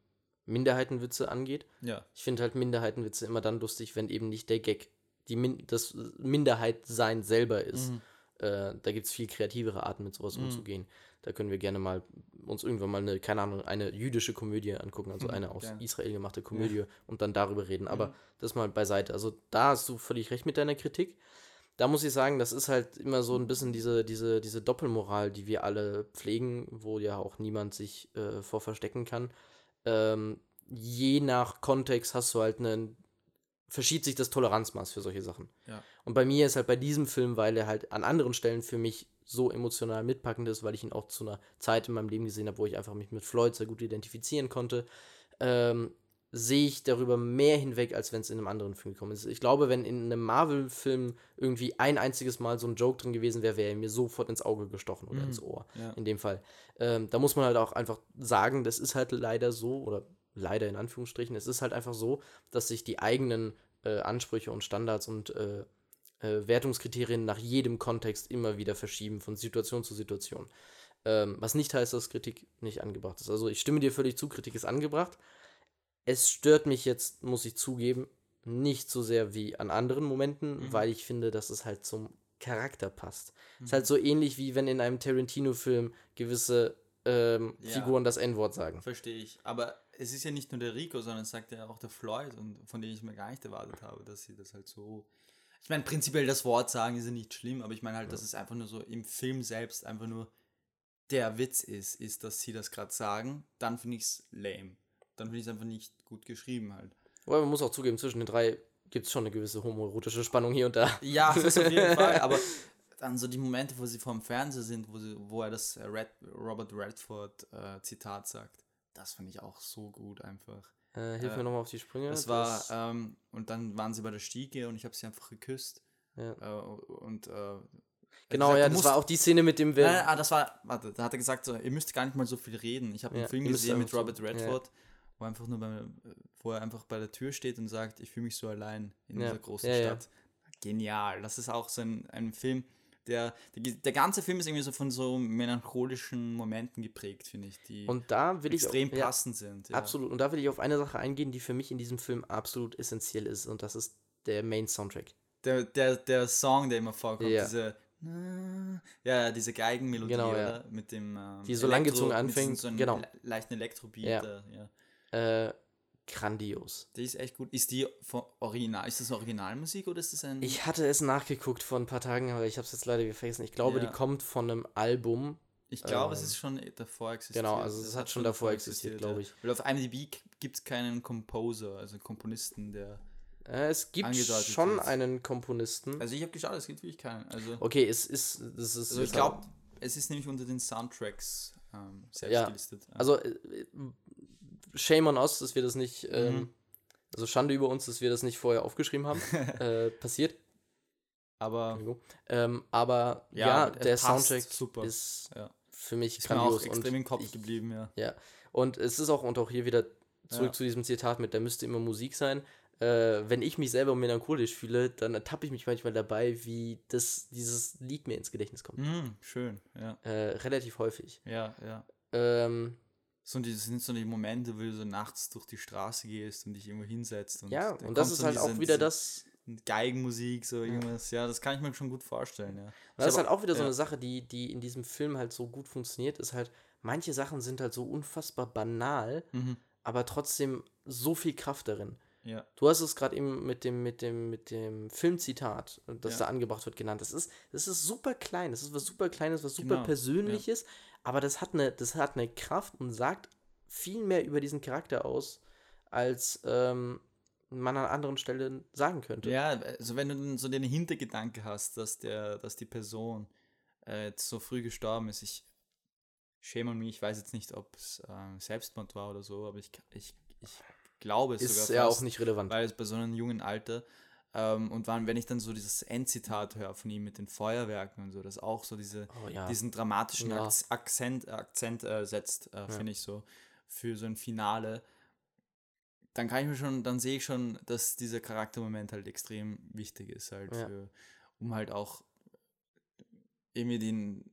Minderheitenwitze angeht. Ja. Ich finde halt Minderheitenwitze immer dann lustig, wenn eben nicht der Gag die Min das Minderheit-Sein selber ist. Mhm. Äh, da gibt es viel kreativere Arten, mit sowas Mhm. umzugehen. Da können wir gerne mal uns irgendwann mal eine, keine Ahnung, eine jüdische Komödie angucken, also Mhm, eine aus gerne. Israel gemachte Komödie und dann darüber reden. Aber Mhm. das mal beiseite. Also da hast du völlig recht mit deiner Kritik. Da muss ich sagen, das ist halt immer so ein bisschen diese, diese, diese Doppelmoral, die wir alle pflegen, wo ja auch niemand sich äh, vor verstecken kann. Ähm, je nach Kontext hast du halt einen, verschiebt sich das Toleranzmaß für solche Sachen. Ja. Und bei mir ist halt bei diesem Film, weil er halt an anderen Stellen für mich so emotional mitpackend ist, weil ich ihn auch zu einer Zeit in meinem Leben gesehen habe, wo ich einfach mich mit Floyd sehr gut identifizieren konnte, ähm, sehe ich darüber mehr hinweg, als wenn es in einem anderen Film gekommen ist. Ich glaube, wenn in einem Marvel-Film irgendwie ein einziges Mal so ein Joke drin gewesen wäre, wäre er mir sofort ins Auge gestochen oder Mhm. ins Ohr. Ja. In dem Fall. Ähm, da muss man halt auch einfach sagen, das ist halt leider so, oder leider in Anführungsstrichen, es ist halt einfach so, dass sich die eigenen äh, Ansprüche und Standards und äh, äh, Wertungskriterien nach jedem Kontext immer wieder verschieben, von Situation zu Situation. Ähm, was nicht heißt, dass Kritik nicht angebracht ist. Also ich stimme dir völlig zu, Kritik ist angebracht. Es stört mich jetzt, muss ich zugeben, nicht so sehr wie an anderen Momenten, Mhm. weil ich finde, dass es halt zum Charakter passt. Mhm. Ist halt so ähnlich wie wenn in einem Tarantino-Film gewisse ähm, Ja. Figuren das N-Wort sagen. Verstehe ich. Aber es ist ja nicht nur der Rico, sondern es sagt ja auch der Floyd und von dem ich mir gar nicht erwartet habe, dass sie das halt so. Ich meine, prinzipiell das Wort sagen ist ja nicht schlimm, aber ich meine halt, dass es einfach nur so im Film selbst einfach nur der Witz ist, ist, dass sie das gerade sagen, dann finde ich es lame. Dann finde ich es einfach nicht gut geschrieben halt. Aber man muss auch zugeben, zwischen den drei gibt es schon eine gewisse homoerotische Spannung hier und da. Ja, das auf jeden Fall, aber dann so die Momente, wo sie vor dem Fernseher sind, wo, sie, wo er das Red, Robert Redford äh, Zitat sagt, das finde ich auch so gut einfach. Äh, hilf Äh, mir nochmal auf die Sprünge. Das war, ähm, und dann waren sie bei der Stiege und ich habe sie einfach geküsst. Ja. Äh, und, äh, genau, gesagt, ja, das war auch die Szene mit dem nein, ah, das war, warte, da hat er gesagt, so, ihr müsst gar nicht mal so viel reden. Ich habe Ja, einen Film gesehen mit Robert Redford, wo, einfach nur bei, wo er einfach bei der Tür steht und sagt, ich fühle mich so allein in Ja, dieser großen ja, ja. Stadt. Genial. Das ist auch so ein, ein Film, der, der, der ganze Film ist irgendwie so von so melancholischen Momenten geprägt, finde ich, die Und da will ich extrem ja, passend sind. Ja. Absolut. Und da will ich auf eine Sache eingehen, die für mich in diesem Film absolut essentiell ist. Und das ist der Main-Soundtrack. Der, der, der Song, der immer vorkommt, Ja. diese ja, diese Geigenmelodie, Genau, ja. Mit dem ähm, Die so langgezogen anfängt, so einem genau. le- leichten Elektrobeat. Ja. da, ja. Äh, grandios. Die ist echt gut. Ist die von Original, ist das Originalmusik oder ist das ein Ich hatte es nachgeguckt vor ein paar Tagen, aber ich habe es jetzt leider vergessen. Ich glaube, Ja. die kommt von einem Album. Ich glaube, es ähm, ist schon davor existiert. Genau, also es hat schon davor existiert, glaube ich. Weil auf IMDb gibt es keinen Composer, also Komponisten, der. Äh, es gibt schon wird. einen Komponisten. Also ich habe geschaut, es gibt wirklich keinen. Also, okay, es ist. Das ist also ich glaube, es ist nämlich unter den Soundtracks ähm, selbst Ja. gelistet. Also, äh, shame on us, dass wir das nicht. Ähm, Mhm. Also, Schande über uns, dass wir das nicht vorher aufgeschrieben haben. äh, passiert. aber. Ähm, aber Ja, ja, es der Soundtrack super. ist Ja. für mich ist mir auch grandios. extrem und im Kopf ich, geblieben, ja. Ja, und es ist auch, und auch hier wieder zurück Ja. zu diesem Zitat mit, da müsste immer Musik sein. Äh, wenn ich mich selber melancholisch fühle, dann ertappe ich mich manchmal dabei, wie das, dieses Lied mir ins Gedächtnis kommt. Mhm, schön, ja. Äh, relativ häufig. Ja, ja. Ähm, So, das sind so die Momente, wo du so nachts durch die Straße gehst und dich irgendwo hinsetzt. Und ja, und das ist so halt auch diese- wieder diese das. Geigenmusik, so irgendwas. Ja, das kann ich mir schon gut vorstellen, ja. Das ist halt auch wieder so ja. eine Sache, die, die in diesem Film halt so gut funktioniert, ist halt, manche Sachen sind halt so unfassbar banal, Mhm. aber trotzdem so viel Kraft darin. Ja. Du hast es gerade eben mit dem, mit dem, mit dem Filmzitat, das Ja. da angebracht wird, genannt. Das ist, das ist super klein, das ist was super Kleines, was super Genau, Persönliches, aber das hat, eine, das hat eine Kraft und sagt viel mehr über diesen Charakter aus, als ähm, man an anderen Stellen sagen könnte. Ja, also wenn du so den Hintergedanke hast, dass der, dass die Person äh, jetzt so früh gestorben ist, ich schäme mich, ich weiß jetzt nicht, ob es äh, Selbstmord war oder so, aber ich, ich, ich glaube es Ist sogar ja fast, auch nicht relevant. weil es bei so einem jungen Alter ähm, und wann, wenn ich dann so dieses Endzitat höre von ihm mit den Feuerwerken und so, das auch so diese, Oh ja. diesen dramatischen Ja. Ak- Akzent, Akzent äh, setzt, äh, finde ich so, für so ein Finale, dann kann ich mir schon, dann sehe ich schon, dass dieser Charaktermoment halt extrem wichtig ist, halt Ja. für, um halt auch irgendwie den,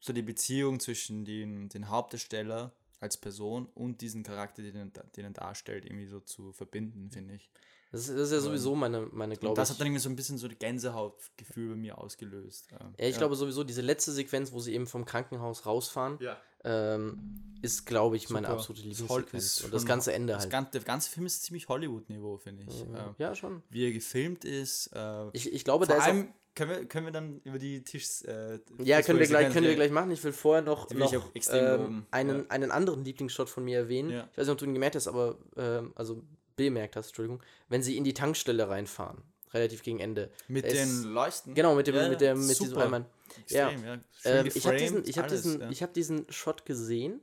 so die Beziehung zwischen den, den Hauptdarsteller als Person und diesen Charakter, den er, den er darstellt, irgendwie so zu verbinden, finde ich. Das ist, das ist ja sowieso meine, meine Und glaube das ich. hat dann irgendwie so ein bisschen so die Gänsehautgefühl bei mir ausgelöst. Ja, ich glaube sowieso, diese letzte Sequenz, wo sie eben vom Krankenhaus rausfahren, ja. ähm, ist, glaube ich, meine Super. absolute Ist Hol- Lieblingssequenz. Und das ganze Ende Das halt. gan der ganze Film ist ziemlich Hollywood-Niveau, finde ich. Ähm, ja, schon. wie er gefilmt ist. Äh, Ich, ich glaube, vor da ist auch, können wir, können wir dann über die Tischs. Äh, Ja, können wir, gleich, können wir gleich machen. Ich will vorher noch, noch ähm, einen, Ja. einen anderen Lieblingsshot von mir erwähnen. Ja. Ich weiß nicht, ob du ihn gemerkt hast, aber ähm, also bemerkt hast, Entschuldigung, wenn sie in die Tankstelle reinfahren, relativ gegen Ende. Mit Es- den Leuchten. Genau, mit dem, Ja, mit dem, mit diesem. Allmann. Ja. Ja. Ähm, ich habe diesen, ich hab alles, diesen, ja. ich hab diesen Shot gesehen.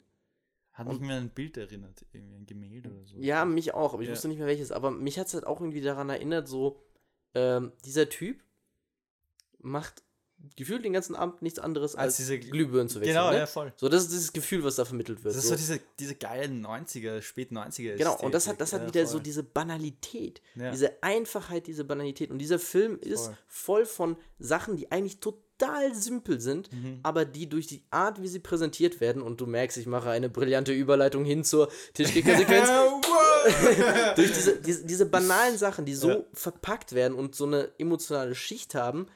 Hat mich mir an ein Bild erinnert, irgendwie ein Gemälde oder so. Ja, mich auch, aber ich wusste nicht mehr welches. Aber mich hat es halt auch irgendwie daran erinnert, so, ähm, dieser Typ macht gefühlt den ganzen Abend nichts anderes als, Als diese- Glühbirnen zu wechseln. Genau, ne? ja, voll. So, das ist dieses Gefühl, was da vermittelt wird. Das ist so diese, diese geilen 90er, späten 90er. Genau, und das hat, das hat Ästhetik. wieder Ja, so voll. diese Banalität, Ja. diese Einfachheit, diese Banalität. Und dieser Film ist Voll. voll von Sachen, die eigentlich total simpel sind, Mhm. aber die durch die Art, wie sie präsentiert werden, und du merkst, ich mache eine brillante Überleitung hin zur Tischkicker-Sequenz, wow. durch diese, diese, diese banalen Sachen, die so Ja. verpackt werden und so eine emotionale Schicht haben,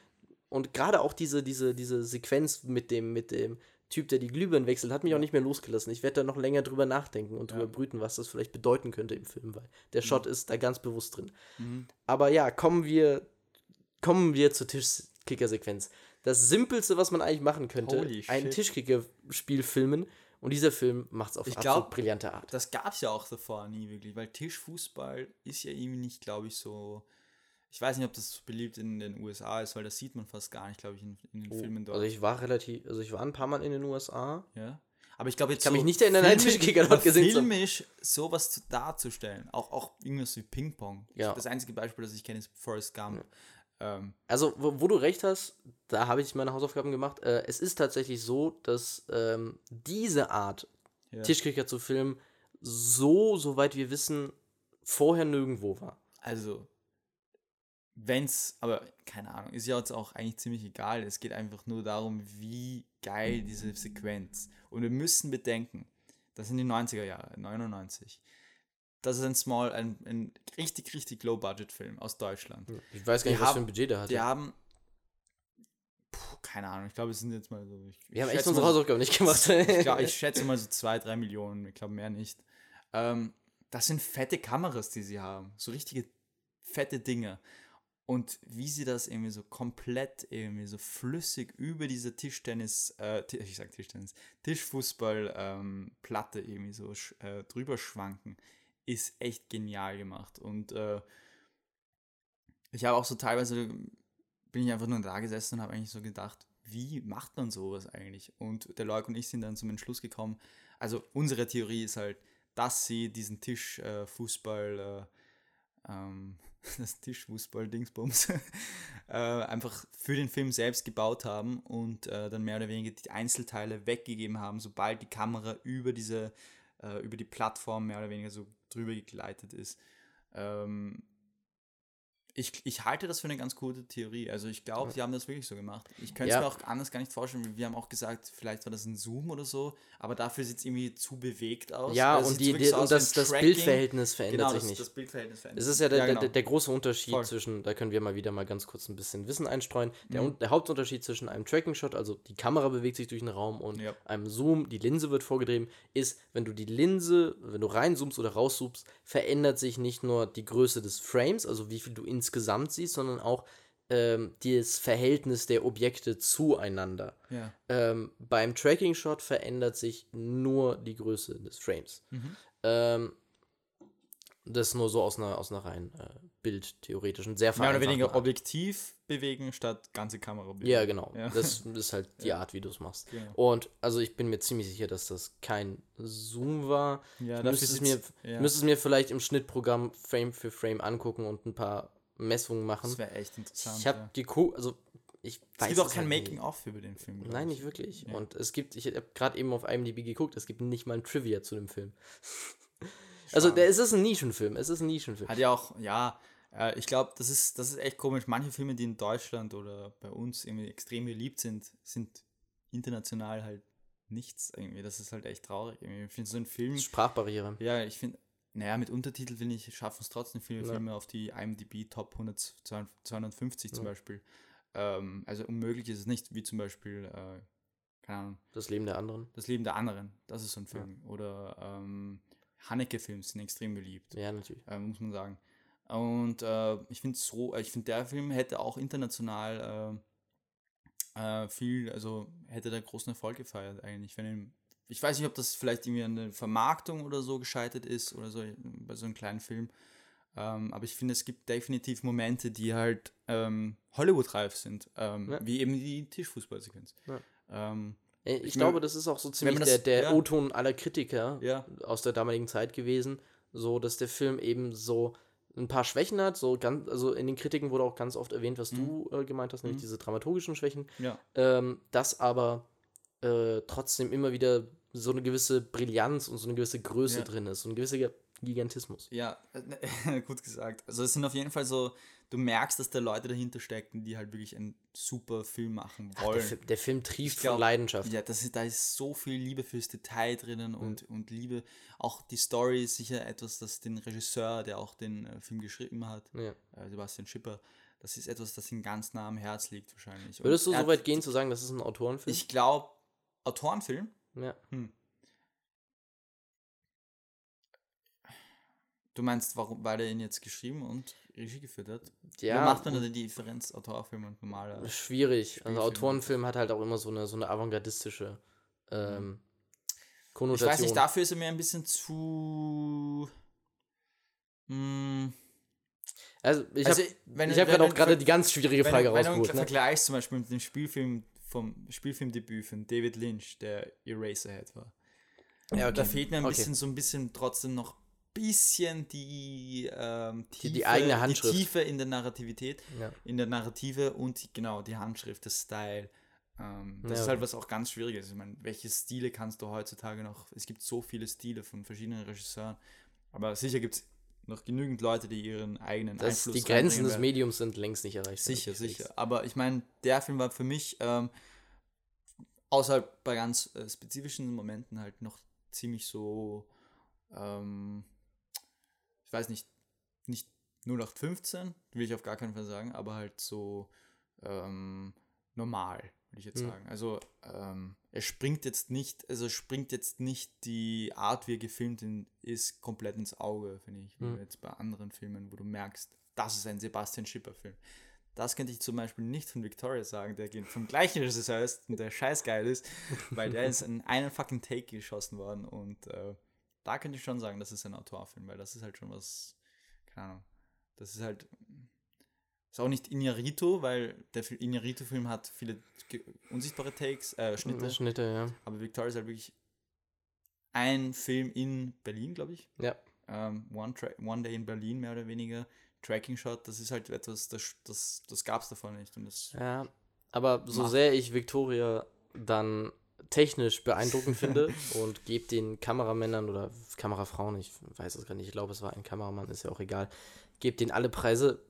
und gerade auch diese, diese, diese Sequenz mit dem, mit dem Typ, der die Glühbirnen wechselt, hat mich auch nicht mehr losgelassen. Ich werde da noch länger drüber nachdenken und drüber brüten, was das vielleicht bedeuten könnte im Film, weil der Shot ist da ganz bewusst drin. Mhm. Aber ja, kommen wir, kommen wir zur Tischkicker-Sequenz. Das Simpelste, was man eigentlich machen könnte, Holy ein. Tischkicker-Spiel filmen. Und dieser Film macht es auf Ich absolut glaub, brillante Art. Das gab es ja auch davor nie wirklich, weil Tischfußball ist ja irgendwie nicht, glaube ich, so. Ich weiß nicht, ob das so beliebt in den USA ist, weil das sieht man fast gar nicht, glaube ich, in, in den Filmen dort. Also ich war relativ, also ich war ein paar Mal in den USA. ja. Aber ich glaube jetzt. kann mich nicht erinnern, einen Tischkicker dort gesehen. Filmisch sowas zu, darzustellen, auch, auch irgendwas wie Ping-Pong. Ja. Das einzige Beispiel, das ich kenne, ist Forrest Gump. Ähm, Also, wo, wo du recht hast, da habe ich meine Hausaufgaben gemacht. Äh, es ist tatsächlich so, dass ähm, diese Art, Ja. Tischkicker zu filmen, so, soweit wir wissen, vorher nirgendwo war. Also, wenn's, aber keine Ahnung, ist ja jetzt auch eigentlich ziemlich egal. Es geht einfach nur darum, wie geil diese Sequenz. Und wir müssen bedenken, das sind die 90er Jahre, 99. Das ist ein small, ein, ein richtig, richtig Low-Budget-Film aus Deutschland. Ich weiß gar Die nicht, was für haben- ein Budget der hatte. Die haben, puh, keine Ahnung, ich glaube, es sind jetzt mal so. Ich, wir haben echt schätze unsere Hausaufgaben nicht gemacht. ich, glaub, ich schätze mal so zwei, drei Millionen, ich glaube mehr nicht. Ähm, das sind fette Kameras, die sie haben. So richtige fette Dinge. Und wie sie das irgendwie so komplett irgendwie so flüssig über diese Tischtennis, äh, ich sag Tischtennis, Tischfußball ähm, irgendwie so äh, drüber schwanken, ist echt genial gemacht. Und äh, ich habe auch so teilweise, bin ich einfach nur da gesessen und habe eigentlich so gedacht, wie macht man sowas eigentlich? Und der Leuk und ich sind dann zum Entschluss gekommen, also unsere Theorie ist halt, dass sie diesen Tischfußball, äh, äh, ähm, das Tischfußball-Dingsbums, äh, einfach für den Film selbst gebaut haben und äh, dann mehr oder weniger die Einzelteile weggegeben haben, sobald die Kamera über diese, äh, über die Plattform mehr oder weniger so drüber gegleitet ist. Ähm, ich, ich halte das für eine ganz gute Theorie. Also ich glaube, die haben das wirklich so gemacht. Ich könnte es Ja. mir auch anders gar nicht vorstellen. Wir haben auch gesagt, vielleicht war das ein Zoom oder so, aber dafür sieht es irgendwie zu bewegt aus. ja, Also es und, die, die, so und das, das. Bildverhältnis verändert Genau, sich das, nicht. das Bildverhältnis verändert Es ist ja der, genau. der, der große Unterschied Voll. zwischen, da können wir mal wieder mal ganz kurz ein bisschen Wissen einstreuen. Der, Mhm. Der Hauptunterschied zwischen einem Tracking-Shot, also die Kamera bewegt sich durch den Raum, und Ja. einem Zoom, die Linse wird vorgedreht, ist, wenn du die Linse, wenn du reinzoomst oder rauszoomst, verändert sich nicht nur die Größe des Frames, also wie viel du insgesamt siehst, sondern auch ähm, das Verhältnis der Objekte zueinander. Ja. Ähm, beim Tracking-Shot verändert sich nur die Größe des Frames. Mhm. Ähm, Das nur so aus einer, aus einer rein äh, bildtheoretischen, sehr Mehr oder weniger Art. objektiv bewegen statt ganze Kamera bewegen. Ja, genau. Ja. Das ist halt die Art, wie du es machst. Genau. Und also ich bin mir ziemlich sicher, dass das kein Zoom war. Ja, dafür müsstest es mir, ja. müsstest es mir vielleicht im Schnittprogramm Frame für Frame angucken und ein paar Messungen machen. Das wäre echt interessant. Ich habe ja. geguckt, also ich Es weiß gibt auch es kein halt. Making-of über den Film. Nein, ich. nicht wirklich. Ja. Und es gibt, ich habe gerade eben auf IMDb geguckt, es gibt nicht mal ein Trivia zu dem Film. also der, es ist ein Nischenfilm, es ist ein Nischenfilm. Hat ja auch, ja, äh, ich glaube, das ist, das ist echt komisch. Manche Filme, die in Deutschland oder bei uns irgendwie extrem beliebt sind, sind international halt nichts irgendwie. Das ist halt echt traurig. Irgendwie. Ich finde so ein Film, Sprachbarriere. ja, ich finde, naja, mit Untertitel finde ich, schaffen es trotzdem viele Ja. Filme auf die IMDb Top 100, 250 zum Ja. Beispiel. Ähm, also unmöglich ist es nicht, wie zum Beispiel, äh, keine Ahnung, Das Leben der anderen. Das Leben der anderen. Das ist so ein Film. Oder ähm, Haneke-Films sind extrem beliebt Ja, natürlich. äh, muss man sagen. Und äh, ich finde so, äh, ich finde der Film hätte auch international äh, äh, viel, also hätte da großen Erfolg gefeiert eigentlich. Wenn ihm, ich weiß nicht, ob das vielleicht irgendwie an der Vermarktung oder so gescheitert ist oder so bei so einem kleinen Film. Ähm, aber ich finde, es gibt definitiv Momente, die halt ähm, Hollywood-reif sind, ähm, Ja. wie eben die Tischfußballsequenz. Ja. Ähm, Äh, Ich, Ich glaube, das ist auch so ziemlich das- der, der ja. O-Ton aller Kritiker aus der damaligen Zeit gewesen, so dass der Film eben so ein paar Schwächen hat, so ganz, also in den Kritiken wurde auch ganz oft erwähnt, was du äh, gemeint hast, nämlich Mhm. diese dramaturgischen Schwächen, ja. ähm, dass aber äh, trotzdem immer wieder so eine gewisse Brillanz und so eine gewisse Größe Ja. drin ist, so ein gewisser Gigantismus. Ja, gut gesagt. Also es sind auf jeden Fall so, du merkst, dass da Leute dahinter stecken, die halt wirklich einen super Film machen Ach, der, wollen. Der Film trieft glaub, von Leidenschaft. ja, das ist, da ist so viel Liebe fürs Detail drinnen Mhm. und, und Liebe. Auch die Story ist sicher etwas, das den Regisseur, der auch den äh, Film geschrieben hat, Ja. äh, Sebastian Schipper, das ist etwas, das ihm ganz nah am Herz liegt wahrscheinlich. Würdest du so weit gehen zu sagen, das ist ein Autorenfilm? Ich glaube, Autorenfilm, ja. du meinst, warum, weil er ihn jetzt geschrieben und Regie geführt hat? ja, Wo macht man da die Differenz, Autorfilm und normaler? Schwierig. Also. Autorenfilm hat halt auch immer so eine, so eine avantgardistische ähm, Konnotation. Ich weiß nicht, dafür ist er mir ein bisschen zu. Mh, also ich Also, habe hab gerade auch gerade die ganz schwierige wenn, Frage wenn du rausgeholt. Ne? vergleichst zum Beispiel mit dem Spielfilm vom Spielfilmdebüt von David Lynch, der Eraserhead war. Ja, Da fehlt mir ein Okay. bisschen so ein bisschen trotzdem noch bisschen die, ähm, Die- die eigene Handschrift. die Tiefe in der Narrativität, Ja. in der Narrative und die, genau die Handschrift, der Style. Ähm, das Ja, ist okay. halt was auch ganz Schwieriges. Ich meine, welche Stile kannst du heutzutage noch? Es gibt so viele Stile von verschiedenen Regisseuren, aber sicher gibt es noch genügend Leute, die ihren eigenen Das, Einfluss die Grenzen des. Mediums sind längst nicht erreicht. Sicher, sicher. Aber ich meine, der Film war für mich, ähm, außer bei ganz äh, spezifischen Momenten halt noch ziemlich so, ähm, ich weiß nicht, nicht 0815, will ich auf gar keinen Fall sagen, aber halt so ähm, normal, würde ich jetzt Mhm. sagen. Also ähm, er springt jetzt nicht, also springt jetzt nicht die Art, wie er gefilmt ist, komplett ins Auge, finde ich. Wie Mhm. jetzt bei anderen Filmen, wo du merkst, das ist ein Sebastian Schipper-Film. Das könnte ich zum Beispiel nicht von Victoria sagen, der geht vom gleichen Regisseur ist und der scheißgeil ist, weil der ist in einen fucking Take geschossen worden und äh, da könnte ich schon sagen, das ist ein Autorfilm, weil das ist halt schon was, keine Ahnung, das ist halt, ist auch nicht Inarito, weil der Fi- Inarito-Film hat viele unsichtbare Takes, äh, Schnitte, Schnitte, ja. aber Victoria ist halt wirklich ein Film in Berlin, glaube ich. Ja. Ähm, One, One Day in Berlin, mehr oder weniger. Tracking Shot, das ist halt etwas, das, das, das gab es davon nicht. Und das, Ja, aber so Macht- sehr ich Victoria dann technisch beeindruckend finde und gebe den Kameramännern oder Kamerafrauen, ich weiß es gar nicht, ich glaube, es war ein Kameramann, ist ja auch egal, gebe denen alle Preise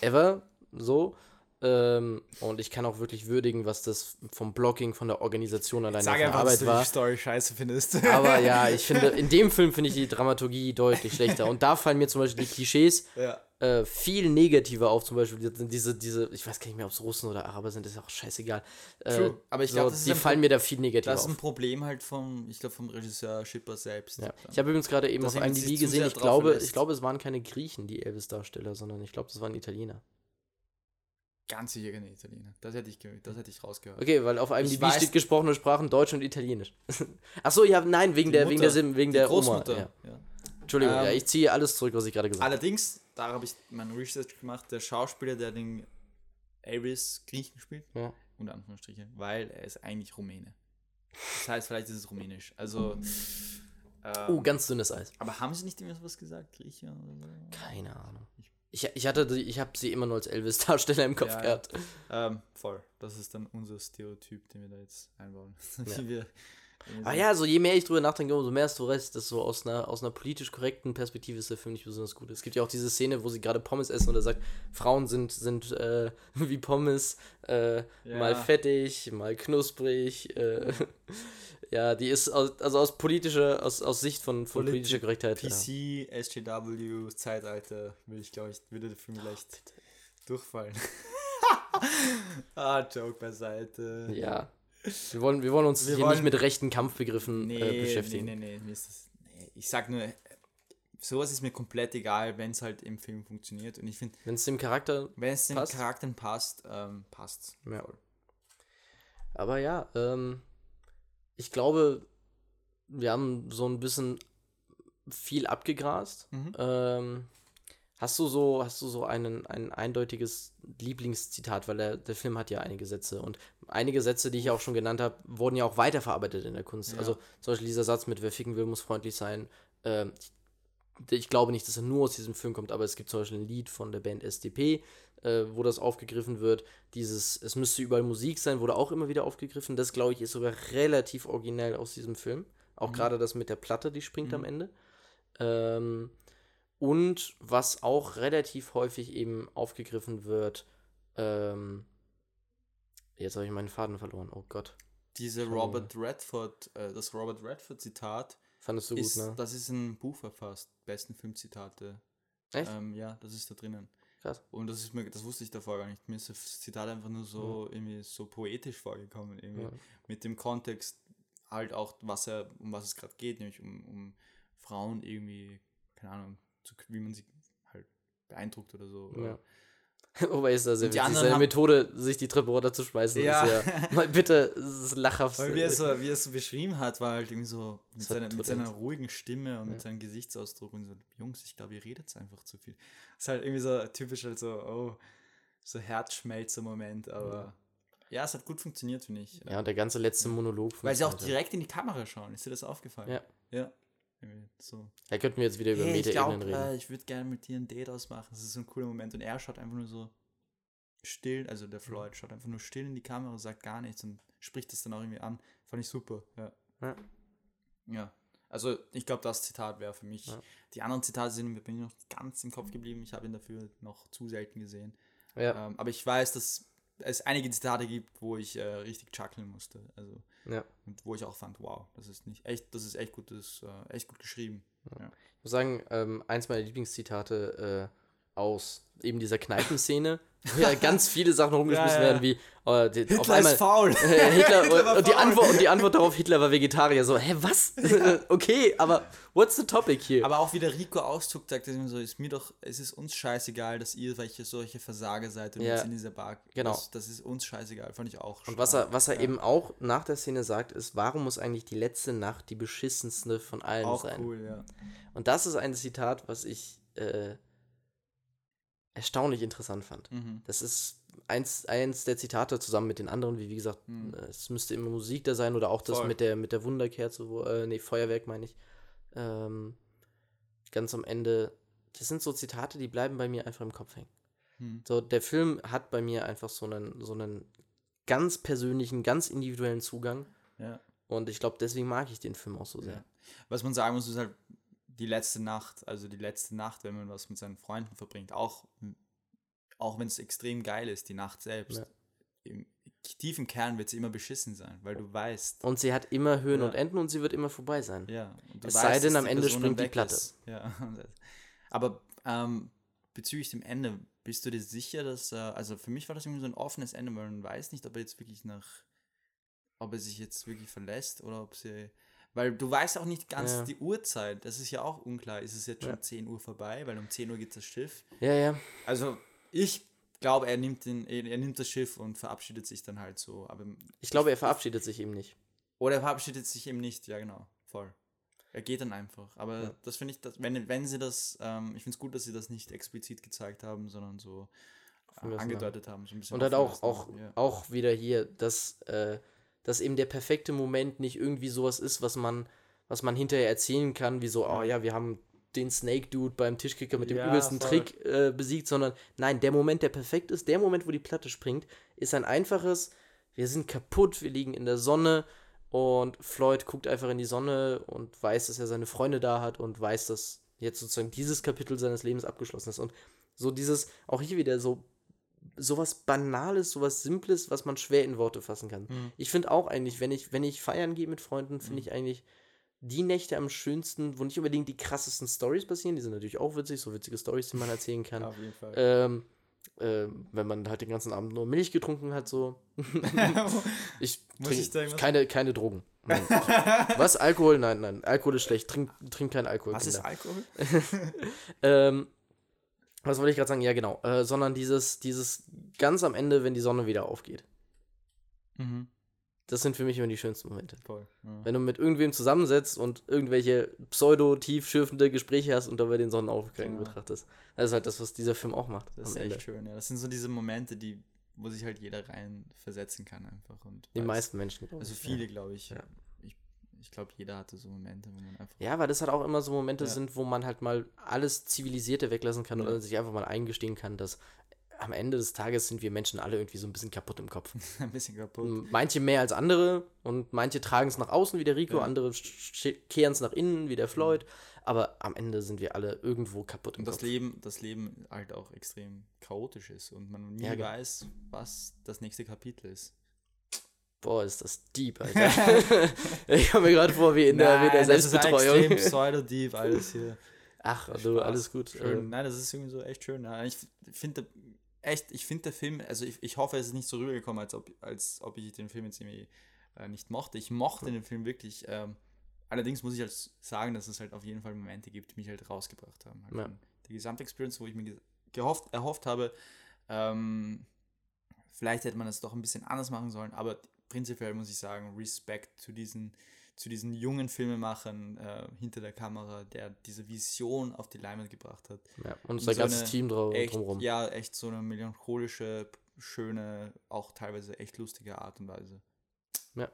ever, so. Ähm, und ich kann auch wirklich würdigen, was das vom Blocking, von der Organisation alleine Sag von einfach, dass Arbeit du war. die Story scheiße findest. Aber ja, ich finde, in dem Film finde ich die Dramaturgie deutlich schlechter. Und da fallen mir zum Beispiel die Klischees ja. äh, viel negativer auf. Zum Beispiel die- diese, diese, ich weiß gar nicht mehr, ob es Russen oder Araber sind, ist auch scheißegal. Äh, True. Aber ich so, glaube, die fallen Pro- mir da viel negativer Das ist ein auf. Problem halt vom, ich glaube, vom Regisseur Schipper selbst. Ja. Ich habe übrigens gerade eben Dass auf IMDb gesehen, ich glaube, verlässt. ich glaube, es waren keine Griechen, die Elvis-Darsteller, sondern ich glaube, das waren Italiener. Ganz sicher keine Italiener. Das hätte ich, das hätte ich rausgehört. Okay, weil auf IMDb weiß- steht gesprochene Sprachen Deutsch und Italienisch. Ach so, ja, nein, wegen Die der, wegen der, Mutter, Sim, wegen der Oma. Großmutter. Ja. Ja. Entschuldigung, Ähm, ja, ich ziehe alles zurück, was ich gerade gesagt habe. Allerdings, da habe ich mein Research gemacht, der Schauspieler, der den Ares Griechen spielt, Ja. unter Anführungsstrichen, weil er ist eigentlich Rumäne. Das heißt, vielleicht ist es rumänisch. Also, ähm, Oh, ganz dünnes Eis. aber haben sie nicht immer sowas gesagt, Grieche oder so? Keine Ahnung. Ich, ich hatte, die- ich habe sie immer nur als Elvis-Darsteller im Kopf Ja, ja. gehabt. Ähm, voll. Das ist dann unser Stereotyp, den wir da jetzt einbauen. Ja. Wir, Ah so- ja, so je mehr ich drüber nachdenke, umso mehr hast du recht, dass so aus einer, aus einer politisch korrekten Perspektive ist der Film nicht besonders gut. Es gibt ja auch diese Szene, wo sie gerade Pommes essen und er sagt, Frauen sind, sind äh, wie Pommes, äh, Ja. mal fettig, mal knusprig. Äh, ja, die ist aus, also aus politischer, aus, aus Sicht von, von Politi- politischer Korrektheit. ja. PC, SJW, Zeitalter, will ich glaube ich, würde der Film vielleicht durchfallen. ah, Joke beiseite. Ja. Wir wollen, wir wollen uns Wir hier wollen- nicht mit rechten Kampfbegriffen Nee, äh, beschäftigen. nee, nee, nee, das, nee. Ich sag nur, sowas ist mir komplett egal, wenn es halt im Film funktioniert. Und ich finde, Wenn es dem Charakter. wenn es den Passt. Charakteren passt, ähm, passt. Ja. Voll. Aber ja, ähm, ich glaube, wir haben so ein bisschen viel abgegrast. Mhm. Ähm, hast du so, hast du so einen, ein eindeutiges Lieblingszitat, weil der, der Film hat ja einige Sätze und einige Sätze, die ich auch schon genannt habe, wurden ja auch weiterverarbeitet in der Kunst. Ja. Also zum Beispiel dieser Satz mit Wer ficken will, muss freundlich sein. Ähm, ich, ich glaube nicht, dass er nur aus diesem Film kommt, aber es gibt zum Beispiel ein Lied von der Band SDP, äh, wo das aufgegriffen wird. Dieses, es müsste überall Musik sein, wurde auch immer wieder aufgegriffen. Das, glaube ich, ist sogar relativ originell aus diesem Film. Auch Mhm. gerade das mit der Platte, die springt am Mhm. Ende. Ähm, und was auch relativ häufig eben aufgegriffen wird, ähm, jetzt habe ich meinen Faden verloren, oh Gott. Diese Robert Redford, äh, das Robert Redford Zitat, Fandest du ist, gut, ne? das ist ein Buch verfasst, besten Filmzitate. Echt? Ähm, ja, das ist da drinnen. Krass. Und das ist mir, das wusste ich davor gar nicht. Mir ist das Zitat einfach nur so irgendwie so poetisch vorgekommen, irgendwie Ja. mit dem Kontext halt auch, was er, um was es gerade geht, nämlich um, um Frauen irgendwie, keine Ahnung, zu, wie man sie halt beeindruckt oder so. Ja. Wobei ist das sehr Und die haben- Methode, sich die Treppe runterzuschmeißen, Ja. ist ja, mal bitte, lachhaft. Weil wie er, so, wie er es so beschrieben hat, war halt irgendwie so mit, seiner, mit seiner ruhigen Stimme und Ja. mit seinem Gesichtsausdruck und so, Jungs, ich glaube, ihr redet einfach zu viel. ist halt irgendwie so typisch halt so, oh, so Herzschmelzer-Moment, aber ja. es hat gut funktioniert, finde ich. Ja, und der ganze letzte Monolog. Weil sie auch funktioniert. direkt in die Kamera schauen, ist dir das aufgefallen? Ja. Ja. So. Da könnten wir jetzt wieder über Hey, ich Meta-Ebenen glaube, reden. äh, ich würde gerne mit dir ein Date ausmachen. Das ist so ein cooler Moment. Und er schaut einfach nur so still, also der Floyd schaut einfach nur still in die Kamera, sagt gar nichts und spricht das dann auch irgendwie an. Fand ich super. Ja. Ja. Ja. Also ich glaube, das Zitat wäre für mich. Ja. Die anderen Zitate sind mir noch ganz im Kopf geblieben. Ich habe ihn dafür noch zu selten gesehen. Ja, Ähm, aber ich weiß, dass es einige Zitate gibt, wo ich äh, richtig chuckeln musste. Also ja. und wo ich auch fand, wow, das ist nicht echt, das ist echt gut, das äh, echt gut geschrieben. Ich muss sagen, ähm, eins meiner Lieblingszitate äh, aus eben dieser Kneipenszene, wo ja ganz viele Sachen rumgeschmissen Ja, ja. werden, wie äh, die, auf Hitler einmal ist faul. äh, Hitler, Hitler und, die faul. Antwort, und die Antwort darauf, Hitler war Vegetarier. So, hä, was? okay, aber what's the topic hier? Aber auch wie der Rico auszuckt, sagt er so, ist mir doch, es ist uns scheißegal, dass ihr welche solche Versager seid und Ja. jetzt in dieser Bar. Genau. Das, das ist uns scheißegal, fand ich auch Und was er, was er Ja. eben auch nach der Szene sagt, ist, warum muss eigentlich die letzte Nacht die beschissenste von allen auch sein? cool, ja. Und das ist ein Zitat, was ich äh, erstaunlich interessant fand. Mhm. Das ist eins, eins der Zitate zusammen mit den anderen, wie wie gesagt, Mhm. äh, es müsste immer Musik da sein oder auch das Voll. mit der mit der Wunderkerze, wo, äh, nee, Feuerwerk meine ich. Ähm, ganz am Ende, das sind so Zitate, die bleiben bei mir einfach im Kopf hängen. Mhm. So, der Film hat bei mir einfach so einen, so einen ganz persönlichen, ganz individuellen Zugang. Ja. Und ich glaube, deswegen mag ich den Film auch so sehr. ja. Was man sagen muss, ist halt die letzte Nacht, also die letzte Nacht, wenn man was mit seinen Freunden verbringt, auch, auch wenn es extrem geil ist, die Nacht selbst. Ja. Im tiefen Kern wird sie immer beschissen sein, weil du weißt, Und sie hat immer Höhen Ja. und Enden und sie wird immer vorbei sein. Ja. Es sei denn, am Ende Person springt die Platte. ist. Ja. Aber ähm, bezüglich dem Ende, bist du dir sicher, dass, äh, also für mich war das irgendwie so ein offenes Ende, weil man weiß nicht, ob er jetzt wirklich nach, ob er sich jetzt wirklich verlässt oder ob sie, weil du weißt auch nicht ganz Ja. die Uhrzeit, das ist ja auch unklar, ist es jetzt schon Ja. 10 Uhr vorbei, weil um 10 Uhr geht das Schiff. Ja, ja. Also ich glaube, er nimmt, den, er, nimmt das Schiff und verabschiedet sich dann halt so, aber Ich glaube, er verabschiedet sich eben nicht. oder er verabschiedet sich eben nicht, ja genau, voll. er geht dann einfach. Aber Ja. das finde ich, dass, wenn, wenn sie das, ähm, ich finde es gut, dass sie das nicht explizit gezeigt haben, sondern so äh, angedeutet haben. So Und halt offen auch, auch, ja. auch wieder hier, dass, äh, dass eben der perfekte Moment nicht irgendwie sowas ist, was man, was man hinterher erzählen kann, wie so, oh ja, wir haben den Snake Dude beim Tischkicker mit dem Ja, übelsten voll. Trick äh, besiegt, sondern nein, der Moment, der perfekt ist, der Moment, wo die Platte springt, ist ein einfaches, wir sind kaputt, wir liegen in der Sonne und Floyd guckt einfach in die Sonne und weiß, dass er seine Freunde da hat und weiß, dass jetzt sozusagen dieses Kapitel seines Lebens abgeschlossen ist. Und so dieses, auch hier wieder so sowas Banales, sowas Simples, was man schwer in Worte fassen kann. Mhm. Ich finde auch eigentlich, wenn ich, wenn ich feiern gehe mit Freunden, finde ich eigentlich die Nächte am schönsten, wo nicht unbedingt die krassesten Stories passieren, die sind natürlich auch witzig, so witzige Stories, die man erzählen kann. Auf jeden Fall. Ähm, ähm, wenn man halt den ganzen Abend nur Milch getrunken hat, so. Ich trinke keine, keine Drogen. Was? Alkohol? Nein, nein. Alkohol ist schlecht. Trink, trink keinen Alkohol. Was ist Kinder. Alkohol? Ähm, was wollte ich gerade sagen? Ja, genau. Äh, sondern dieses, dieses ganz am Ende, wenn die Sonne wieder aufgeht. Mhm. Das sind für mich immer die schönsten Momente. Voll. Ja. Wenn du mit irgendwem zusammensetzt und irgendwelche pseudo-tiefschürfende Gespräche hast und dabei den Sonnenaufgang Genau. betrachtest. Das ist halt das, was dieser Film auch macht. Das ist Ende. echt schön, ja. Das sind so diese Momente, die, wo sich halt jeder rein versetzen kann einfach. Und Die meisten Menschen. Also viele, Ja. glaube ich. Ja. Ich, glaube, jeder hatte so Momente, wo man einfach. ja, weil das halt auch immer so Momente Ja. sind, wo man halt mal alles Zivilisierte weglassen kann Ja. oder sich einfach mal eingestehen kann, dass am Ende des Tages sind wir Menschen alle irgendwie so ein bisschen kaputt im Kopf. ein bisschen kaputt. Manche mehr als andere und manche tragen es nach außen wie der Rico, Ja. andere kehren es nach innen wie der Floyd. Aber am Ende sind wir alle irgendwo kaputt im Und das Kopf. Leben, das Leben halt auch extrem chaotisch ist und man nie genau. weiß, was das nächste Kapitel ist. Boah, ist das deep, Alter. ich komme mir gerade vor wie in der, wie in der das ist Selbstbetreuung. extrem pseudo-deep alles hier. Ach, du, Spaß. alles gut. Schön. Ähm, Nein, das ist irgendwie so echt schön. Ja. Ich finde echt, ich finde der Film, also ich, ich hoffe, es ist nicht so rübergekommen, als ob, als ob ich den Film jetzt irgendwie äh, nicht mochte. Ich mochte den Film wirklich. Ähm, allerdings muss ich halt sagen, dass es halt auf jeden Fall Momente gibt, die mich halt rausgebracht haben. Halt Ja. Die Gesamtexperience, wo ich mir ge gehofft, erhofft habe, ähm, vielleicht hätte man das doch ein bisschen anders machen sollen, aber prinzipiell muss ich sagen, Respekt zu diesen, zu diesen jungen Filmemachern äh, hinter der Kamera, der diese Vision auf die Leinwand gebracht hat. ja. Und in sein so ganzes Team Echt, drumherum. ja, echt so eine melancholische, schöne, auch teilweise echt lustige Art und Weise. Ja.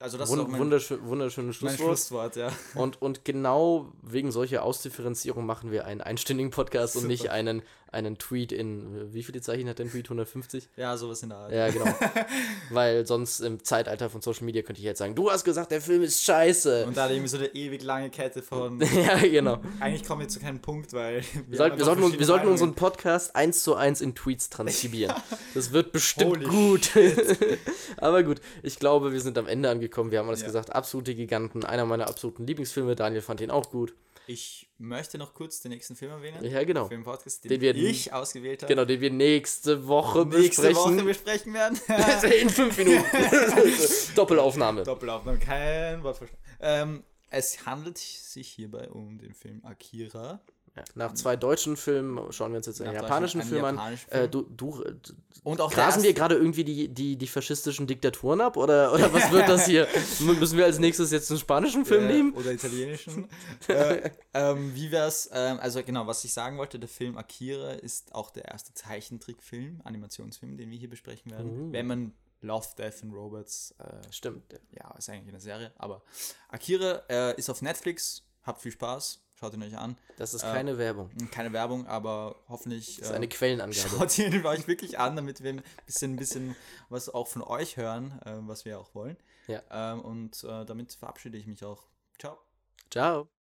Also das Wund ist mein, wunderschön, wunderschönes Schlusswort. Schlusswort, ja. Und, und genau wegen solcher Ausdifferenzierung machen wir einen einstündigen Podcast und Super. nicht einen, einen Tweet in, wie viele Zeichen hat dein Tweet? 150? Ja, sowas in der Art. Ja, genau. Weil sonst im Zeitalter von Social Media könnte ich jetzt sagen, du hast gesagt, der Film ist scheiße. Und da hat irgendwie so eine ewig lange Kette von. ja, genau. Eigentlich kommen wir zu keinem Punkt, weil. Wir, sollten, wir, sollten, wir sollten unseren unseren. Podcast eins zu eins in Tweets transkribieren. Das wird bestimmt Holy gut. Aber gut, ich glaube, wir sind am Ende angekommen. Wir haben alles Ja. gesagt. Absolute Giganten. Einer meiner absoluten Lieblingsfilme. Daniel fand ihn auch gut. Ich möchte noch kurz den nächsten Film erwähnen. Ja, genau. Film-Podcast, den, Den wir- ich ausgewählt habe. Genau, den wir nächste Woche Nächste besprechen. Woche besprechen werden. In fünf Minuten. Doppelaufnahme. Doppelaufnahme, kein Wort verstanden. Ähm, es handelt sich hierbei um den Film Akira. Ja, nach zwei deutschen Filmen schauen wir uns jetzt einen Nach japanischen Film an. japanischen Äh, Film. du, du, äh, Und auch grasen wir gerade irgendwie die, die, die faschistischen Diktaturen ab? Oder, oder was wird das hier? Müssen wir als nächstes jetzt einen spanischen Film äh, nehmen? Oder italienischen. äh, ähm, wie wär's? Ähm, also genau, was ich sagen wollte, der Film Akira ist auch der erste Zeichentrickfilm, Animationsfilm, den wir hier besprechen werden. Oh. Wenn man Love, Death and Robots, äh, Stimmt. ja. ja, ist eigentlich eine Serie, aber Akira äh, ist auf Netflix, habt viel Spaß, schaut ihn euch an. Das ist Äh, keine Werbung. Keine Werbung, aber hoffentlich Das ist äh, eine Quellenangabe. Schaut ihn euch wirklich an, damit wir ein bisschen, ein bisschen was auch von euch hören, äh, was wir auch wollen. Ja. Ähm, und äh, damit verabschiede ich mich auch. Ciao. Ciao.